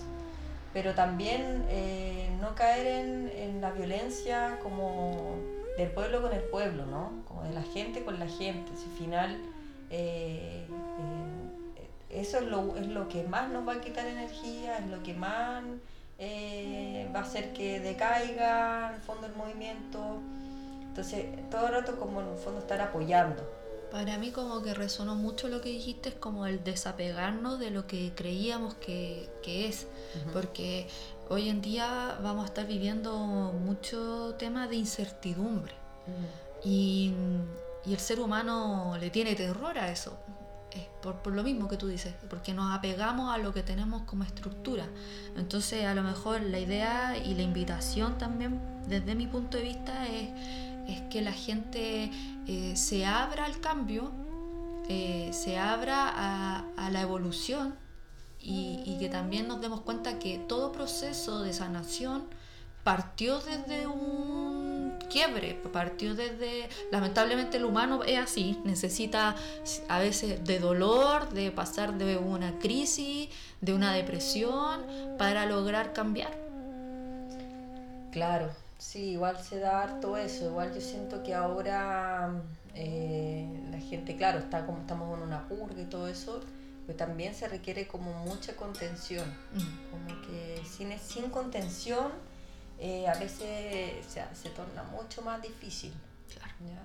pero también eh, no caer en, en la violencia como del pueblo con el pueblo, ¿no? Como de la gente con la gente. Al final eh, eh, eso es lo, es lo que más nos va a quitar energía, es lo que más va a hacer que decaiga en el fondo el movimiento. Entonces, todo el rato como en el fondo estar apoyando. Para mí como que resonó mucho lo que dijiste, es como el desapegarnos de lo que creíamos que, es, porque hoy en día vamos a estar viviendo mucho tema de incertidumbre. Y, y, el ser humano le tiene terror a eso, por, por, lo mismo que tú dices, porque nos apegamos a lo que tenemos como estructura. Entonces a lo mejor la idea y la invitación también desde mi punto de vista es es que la gente eh, se abra al cambio, eh, se abra a, la evolución y, que también nos demos cuenta que todo proceso de sanación partió desde un quiebre, partió desde, lamentablemente el humano es así, necesita a veces de dolor, de pasar de una crisis, de una depresión, para lograr cambiar. Claro, Sí, igual se da harto eso. Igual yo siento que ahora eh, la gente, claro, está como estamos en una purga y todo eso, pero también se requiere como mucha contención. Mm. Como que sin, sin contención eh, a veces se, torna mucho más difícil. Claro.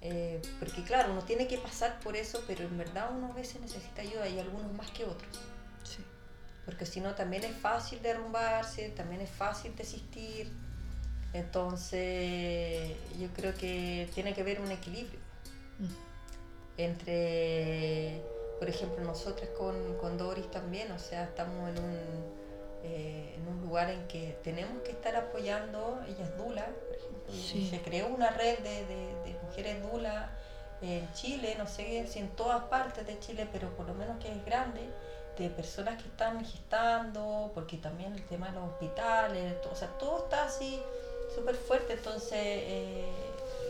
Eh, porque claro, uno tiene que pasar por eso, pero en verdad uno a veces necesita ayuda y algunos más que otros. Sí. Porque si no, también es fácil derrumbarse, también es fácil desistir entonces, yo creo que tiene que haber un equilibrio mm. entre, por ejemplo, nosotras con, con, Doris también, o sea, estamos en un, eh, en un lugar en que tenemos que estar apoyando, ella es Dula, por ejemplo, se creó una red de, de, mujeres Dula en Chile, no sé si en todas partes de Chile, pero por lo menos que es grande, de personas que están gestando, porque también el tema de los hospitales, o sea, todo está así súper fuerte, entonces eh,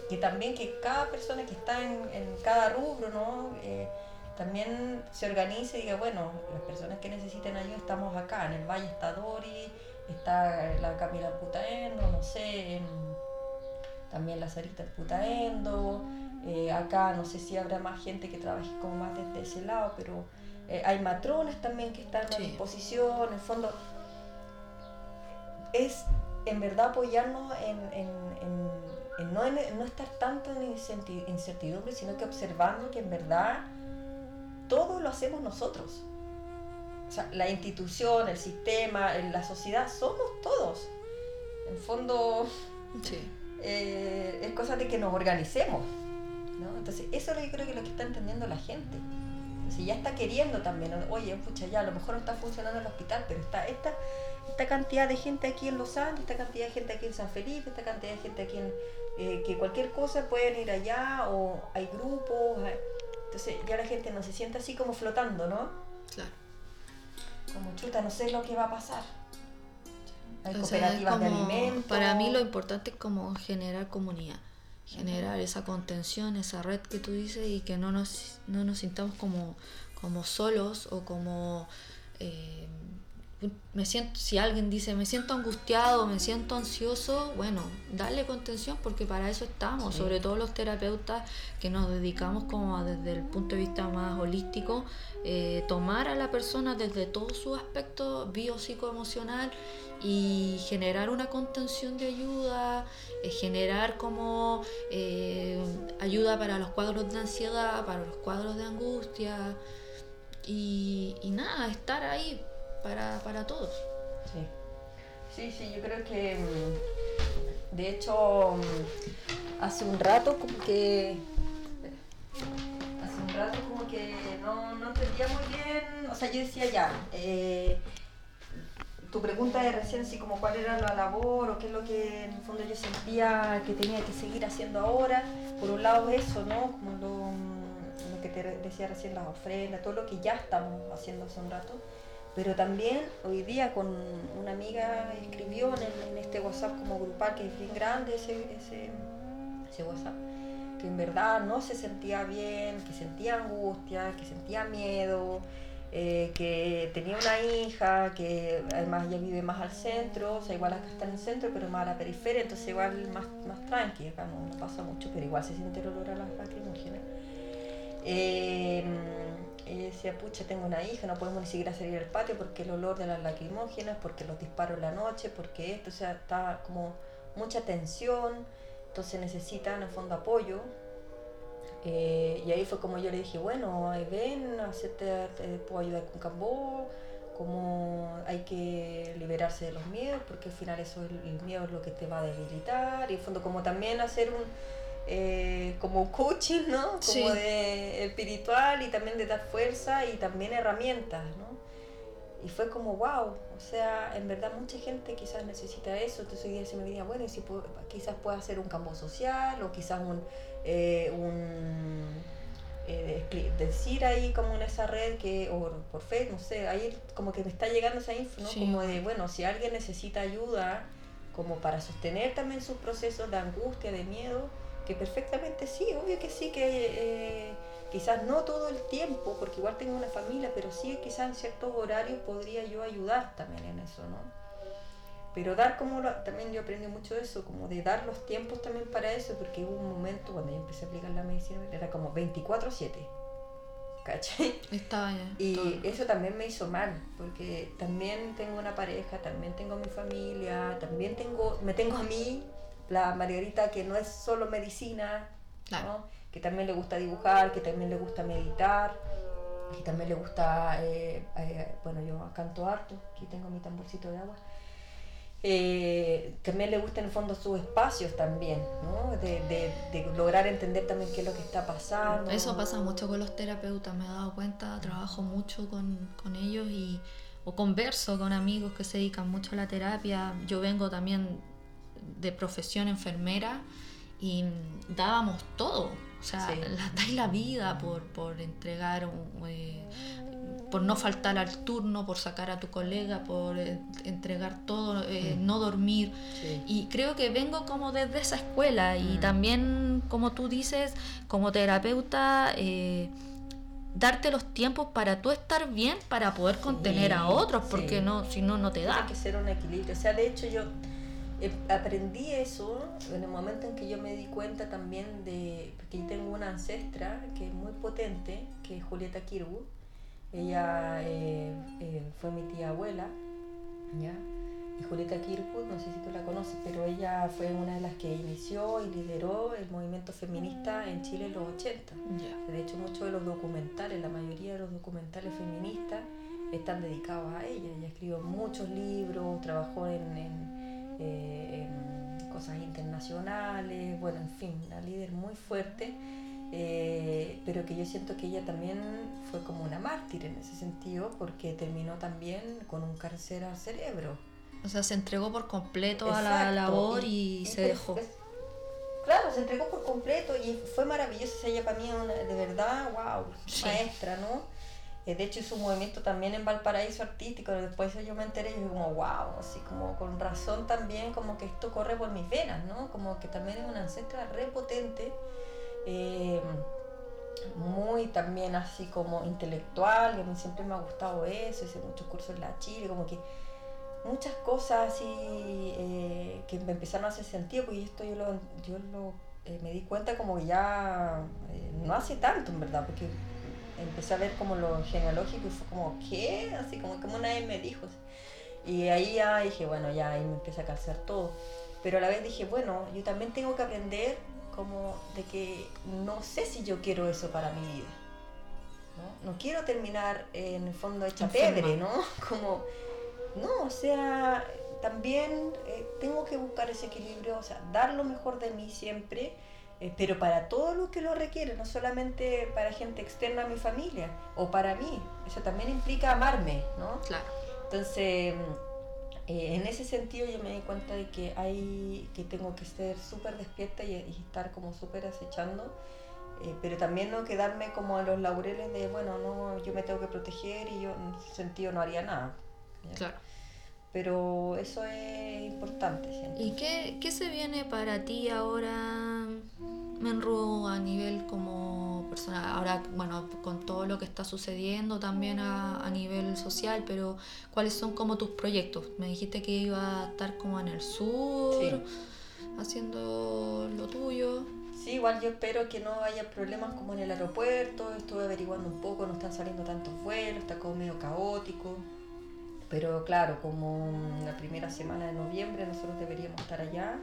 que también que cada persona que está en, cada rubro, ¿no? Eh, también se organice y diga, bueno, las personas que necesiten ayuda estamos acá, en el Valle está Dori, está la Camila Putaendo, no sé, también la Sarita Putaendo, eh, acá no sé si habrá más gente que trabaje como más desde ese lado, pero hay matrones también que están a disposición, en el fondo es en verdad apoyarnos en, no, no, estar tanto en incertidumbre, sino que observando que en verdad todo lo hacemos nosotros. O sea, la institución, el sistema, la sociedad, somos todos. En fondo, eh, es cosa de que nos organicemos. Entonces, eso es lo que creo que es lo que está entendiendo la gente. Si ya está queriendo también, oye, pucha, ya a lo mejor no está funcionando el hospital, pero está esta esta cantidad de gente aquí en Los Ángeles, esta cantidad de gente aquí en San Felipe, esta cantidad de gente aquí en eh, que cualquier cosa pueden ir allá o hay grupos. Entonces ya la gente no se siente así como flotando, ¿no? Claro. Como chuta, no sé lo que va a pasar. Hay cooperativas de alimentos. Para mí lo importante es como generar comunidad, generar esa contención, esa red que tú dices y que no nos, no nos sintamos como, como solos o como... Eh, me siento, si alguien dice me siento angustiado, me siento ansioso, bueno, darle contención porque para eso estamos, sobre todo los terapeutas que nos dedicamos como desde el punto de vista más holístico, eh, tomar a la persona desde todo su aspecto biopsicoemocional y generar una contención de ayuda, eh, generar como eh, ayuda para los cuadros de ansiedad, para los cuadros de angustia y, y nada, estar ahí para, para todos. Sí. sí, sí, yo creo que mm, de hecho mm, hace un rato como que hace un rato como que no, no entendía muy bien, o sea, yo decía ya, eh, tu pregunta de recién, así como cuál era la labor o qué es lo que en el fondo yo sentía que tenía que seguir haciendo ahora. Por un lado eso, ¿no? Como lo, mm, lo que te decía recién, las ofrendas, todo lo que ya estamos haciendo hace un rato. Pero también hoy día con una amiga escribió en, este WhatsApp como grupal, que es bien grande ese, ese, WhatsApp, que en verdad no se sentía bien, que sentía angustia, que sentía miedo, eh, que tenía una hija, que además ella vive más al centro, o sea, igual acá está en el centro, pero más a la periferia, entonces igual más, más tranqui, acá no, pasa mucho, pero igual se siente el olor a las lacrimógenas. Eh, y decía, pucha, tengo una hija, no podemos ni siquiera salir al patio porque el olor de las lacrimógenas, porque los disparos en la noche, porque esto, o sea, está como mucha tensión, entonces necesitan en el fondo apoyo. Eh, y ahí fue como yo le dije, bueno, ven, hacerte, te puedo ayudar con Cambó, como hay que liberarse de los miedos, porque al final eso el miedo es lo que te va a debilitar, y en fondo como también hacer un eh, como coaching, ¿no? Como de espiritual y también de dar fuerza y también herramientas, ¿no? Y fue como, wow, o sea, en verdad mucha gente quizás necesita eso, entonces hoy día se me diría, bueno, y si quizás pueda hacer un campo social o quizás un, eh, un eh, decir ahí como en esa red que, o por fe, no sé, ahí como que me está llegando esa info, ¿no? Como de, bueno, si alguien necesita ayuda, como para sostener también sus procesos de angustia, de miedo, que perfectamente sí, obvio que sí, que eh, quizás no todo el tiempo, porque igual tengo una familia, pero sí quizás en ciertos horarios podría yo ayudar también en eso, ¿no? Pero dar como, también yo aprendí mucho de eso, como de dar los tiempos también para eso, porque hubo un momento cuando yo empecé a aplicar la medicina, era como 24/7. ¿Cachai? Estaba ya. Y eso también me hizo mal, porque también tengo una pareja, también tengo mi familia, también tengo, me tengo a mí, la Margarita que no es solo medicina, que también le gusta dibujar, que también le gusta meditar, que también le gusta, eh, eh, bueno, yo canto harto, aquí tengo mi tamborcito de agua. Eh, también le gusta en el fondo sus espacios también, ¿no? de, de, lograr entender también qué es lo que está pasando. Eso pasa mucho con los terapeutas, me he dado cuenta, trabajo mucho con, con ellos y o converso con amigos que se dedican mucho a la terapia. Yo vengo también de profesión enfermera y dábamos todo. O sea, la, dais la vida por, por entregar, eh, por no faltar al turno, por sacar a tu colega, por eh, entregar todo, eh, mm. no dormir. Y creo que vengo como desde esa escuela y mm. también, como tú dices, como terapeuta, darte los tiempos para tú estar bien, para poder contener a otros, porque no, si no, no te da. Tiene que ser un equilibrio. O sea, de hecho yo aprendí eso en el momento en que yo me di cuenta también de, yo tengo una ancestra que es muy potente, que es Julieta Kirwood. Ella eh, eh, fue mi tía abuela, ¿ya? Y Julieta Kirwood, no sé si tú la conoces, pero ella fue una de las que inició y lideró el movimiento feminista en Chile en los 80. De hecho, muchos de los documentales, la mayoría de los documentales feministas están dedicados a ella. Ella escribió muchos libros, trabajó en eh, en cosas internacionales, bueno, en fin, una líder muy fuerte, eh, pero que yo siento que ella también fue como una mártir en ese sentido, porque terminó también con un cáncer al cerebro. O sea, se entregó por completo a la labor y, se dejó. claro, se entregó por completo y fue maravilloso. Ella para mí, una, de verdad, wow, maestra, ¿no? Eh, de hecho hizo un movimiento también en Valparaíso artístico, después yo me enteré y yo como, wow, así como con razón también, como que esto corre por mis venas, ¿no? Como que también es una ancestra repotente, eh, muy también así como intelectual, y a mí siempre me ha gustado eso, hice muchos cursos en la Chile, como que muchas cosas así eh, que me empezaron a hacer sentido, porque esto yo lo, yo lo me di cuenta como que ya no hace tanto en verdad, porque empecé a ver como lo genealógico y fue como, ¿qué? Así como, como nadie me dijo. Y ahí ya dije, bueno, ya ahí me empecé a calzar todo. Pero a la vez dije, bueno, yo también tengo que aprender como de que no sé si yo quiero eso para mi vida. No, no quiero terminar en el fondo hecha pedre, ¿no? Como, no, o sea, también eh, tengo que buscar ese equilibrio, o sea, dar lo mejor de mí siempre eh, pero para todo lo que lo requiere, no solamente para gente externa a mi familia o para mí, eso también implica amarme, ¿no? Claro. Entonces, eh, en ese sentido yo me di cuenta de que hay que tengo que ser súper despierta y, estar como súper acechando, eh, pero también no quedarme como a los laureles de, bueno, no, yo me tengo que proteger y yo en ese sentido no haría nada. Claro. Pero eso es importante. ¿Y qué, qué se viene para ti ahora? Menru a nivel como personal, ahora bueno, con todo lo que está sucediendo también a, nivel social, pero ¿cuáles son como tus proyectos? Me dijiste que iba a estar como en el sur, haciendo lo tuyo. Sí, igual yo espero que no haya problemas como en el aeropuerto, estuve averiguando un poco, no están saliendo tantos vuelos, está como medio caótico. Pero claro, como la primera semana de noviembre nosotros deberíamos estar allá,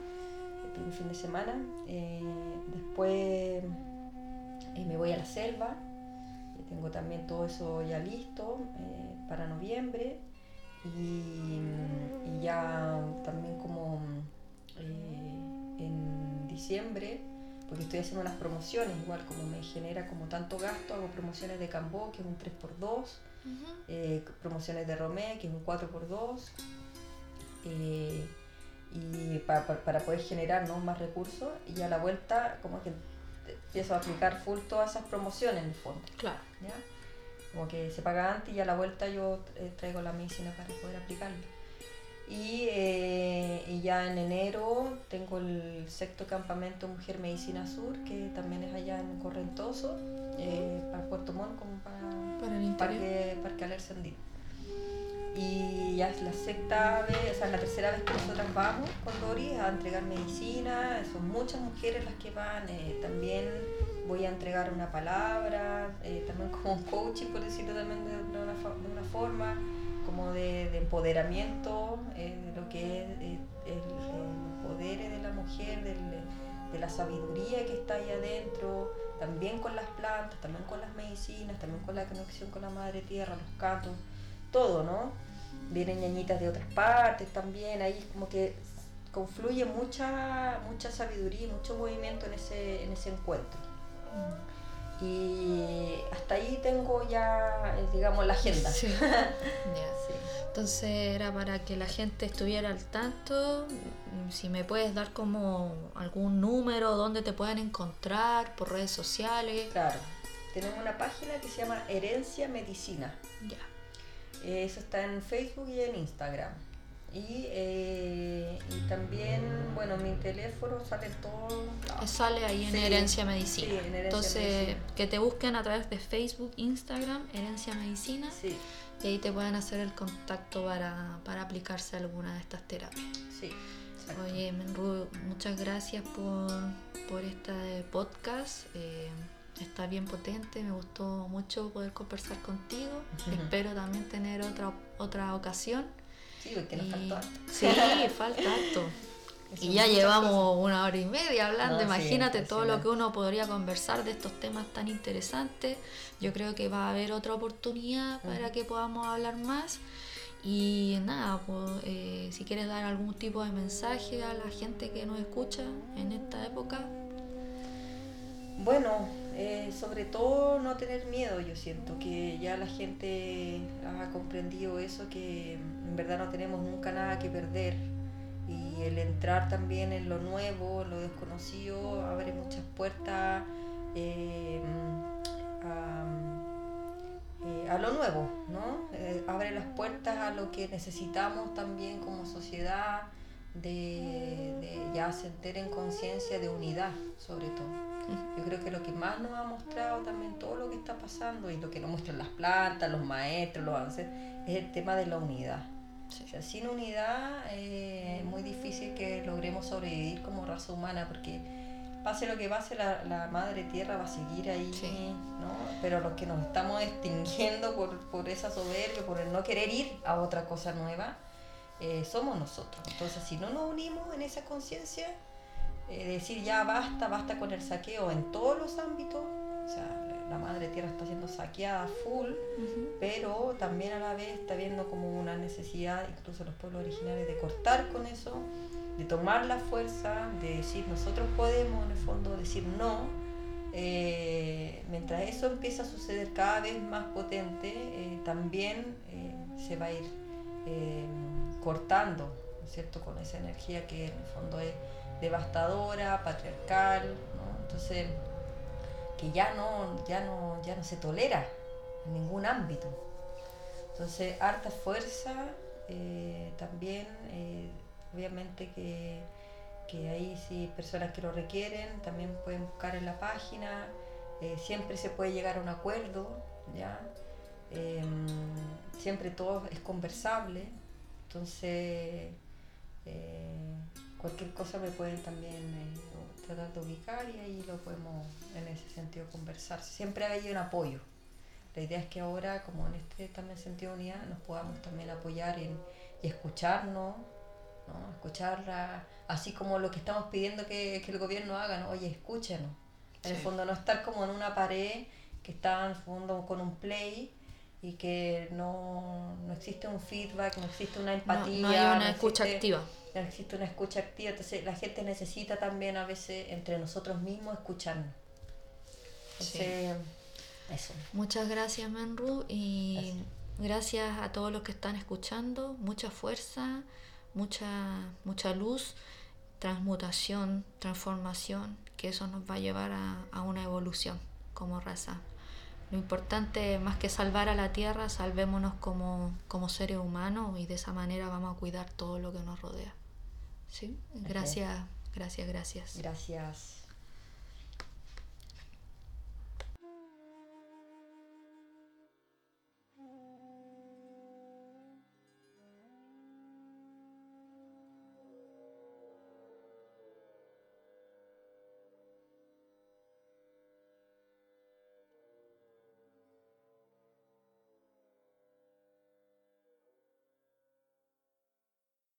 el primer fin de semana. Eh, después eh, me voy a la selva, tengo también todo eso ya listo eh, para noviembre. Y, y, ya también como en diciembre porque estoy haciendo unas promociones, igual como me genera como tanto gasto, hago promociones de Cambó, que es un 3x2, eh, promociones de Romé, que es un 4x2, eh, y para, poder generar más recursos, y a la vuelta como que empiezo a aplicar full todas esas promociones en el fondo. Claro. Como que se paga antes y a la vuelta yo eh, traigo la medicina para poder aplicarla. Eh, y, ya en enero tengo el sexto campamento Mujer Medicina Sur, que también es allá en Correntoso, eh, para Puerto Montt, como para, para el Parque, Parque Alercendín. Y ya es la sexta vez, o sea, la tercera vez que nosotras vamos con Doris a entregar medicina, son muchas mujeres las que van, eh, también voy a entregar una palabra, también como un coaching, por decirlo también de una, de una forma como de, empoderamiento eh, de lo que es eh, el, poder de la mujer, de la sabiduría que está ahí adentro, también con las plantas, también con las medicinas, también con la conexión con la madre tierra, los cantos, todo, ¿no? Vienen ñañitas de otras partes también, ahí como que confluye mucha, mucha sabiduría y mucho movimiento en ese, en ese encuentro. Y hasta ahí tengo ya, eh, digamos, la agenda. Sí. Entonces era para que la gente estuviera al tanto. Mm, si me puedes dar como algún número donde te puedan encontrar por redes sociales. Claro. Tenemos una página que se llama Herencia Medicina. Ya. Eso está en Facebook y en Instagram. Y, eh, y, también, bueno, mi teléfono sale todo. Sale ahí en Herencia Medicina. Entonces, que te busquen a través de Facebook, Instagram, Herencia Medicina. Sí. Y ahí te pueden hacer el contacto para, para aplicarse alguna de estas terapias. Sí. Oye, Menru, muchas gracias por, por este podcast. Eh, está bien potente, me gustó mucho poder conversar contigo. Espero también tener otra, otra ocasión Sí, porque nos faltó harto. Sí, falta harto. y ya llevamos una hora y media hablando, imagínate todo lo que uno podría conversar de estos temas tan interesantes. Yo creo que va a haber otra oportunidad para que podamos hablar más. Y nada, pues, eh, si quieres dar algún tipo de mensaje a la gente que nos escucha en esta época. Bueno, eh, sobre todo no tener miedo, yo siento que ya la gente ha comprendido eso, que en verdad no tenemos nunca nada que perder y el entrar también en lo nuevo, en lo desconocido, abre muchas puertas eh, eh, a, lo nuevo, ¿no? abre las puertas a lo que necesitamos también como sociedad, de, de ya sentir en conciencia de unidad, sobre todo. Yo creo que lo que más nos ha mostrado también todo lo que está pasando y lo que nos muestran las plantas, los maestros, los avances, es el tema de la unidad. O sea, sin unidad eh, es muy difícil que logremos sobrevivir como raza humana porque pase lo que pase, la, la madre tierra va a seguir ahí, ¿no? Pero los que nos estamos extinguiendo por, por esa soberbia, por el no querer ir a otra cosa nueva, eh, somos nosotros. Entonces, si no nos unimos en esa conciencia, eh, decir ya basta, basta con el saqueo en todos los ámbitos, o sea, la madre tierra está siendo saqueada full, pero también a la vez está viendo como una necesidad, incluso los pueblos originarios, de cortar con eso, de tomar la fuerza, de decir nosotros podemos en el fondo decir no, eh, mientras eso empieza a suceder cada vez más potente, eh, también se va a ir cortando, cierto?, con esa energía que en el fondo es devastadora, patriarcal, ¿no? Entonces, que ya no, ya no, ya no se tolera en ningún ámbito. Entonces, harta fuerza, eh, también, eh, obviamente que, que ahí si personas que lo requieren, también pueden buscar en la página, eh, siempre se puede llegar a un acuerdo, ¿ya? Em, siempre todo es conversable, entonces cualquier cosa me pueden también, eh, tratar de ubicar y ahí lo podemos en ese sentido conversar. Siempre ha habido un apoyo. La idea es que ahora, como en este también sentido de unidad, nos podamos también apoyar en, y escucharnos, ¿no? escucharla, así como lo que estamos pidiendo que, que el gobierno haga, ¿no? oye, escúchenos. En el fondo no estar como en una pared que está en el fondo con un play y que no, no existe un feedback, no existe una empatía. No, hay una escucha activa. No existe una escucha activa. Entonces la gente necesita también a veces entre nosotros mismos escucharnos. Entonces, eso. Muchas gracias, Menru, y gracias. a todos los que están escuchando. Mucha fuerza, mucha, mucha luz, transmutación, transformación, que eso nos va a llevar a, a una evolución como raza. Lo importante, más que salvar a la tierra, salvémonos como, como seres humanos y de esa manera vamos a cuidar todo lo que nos rodea. ¿Sí? Gracias, gracias, gracias. Gracias.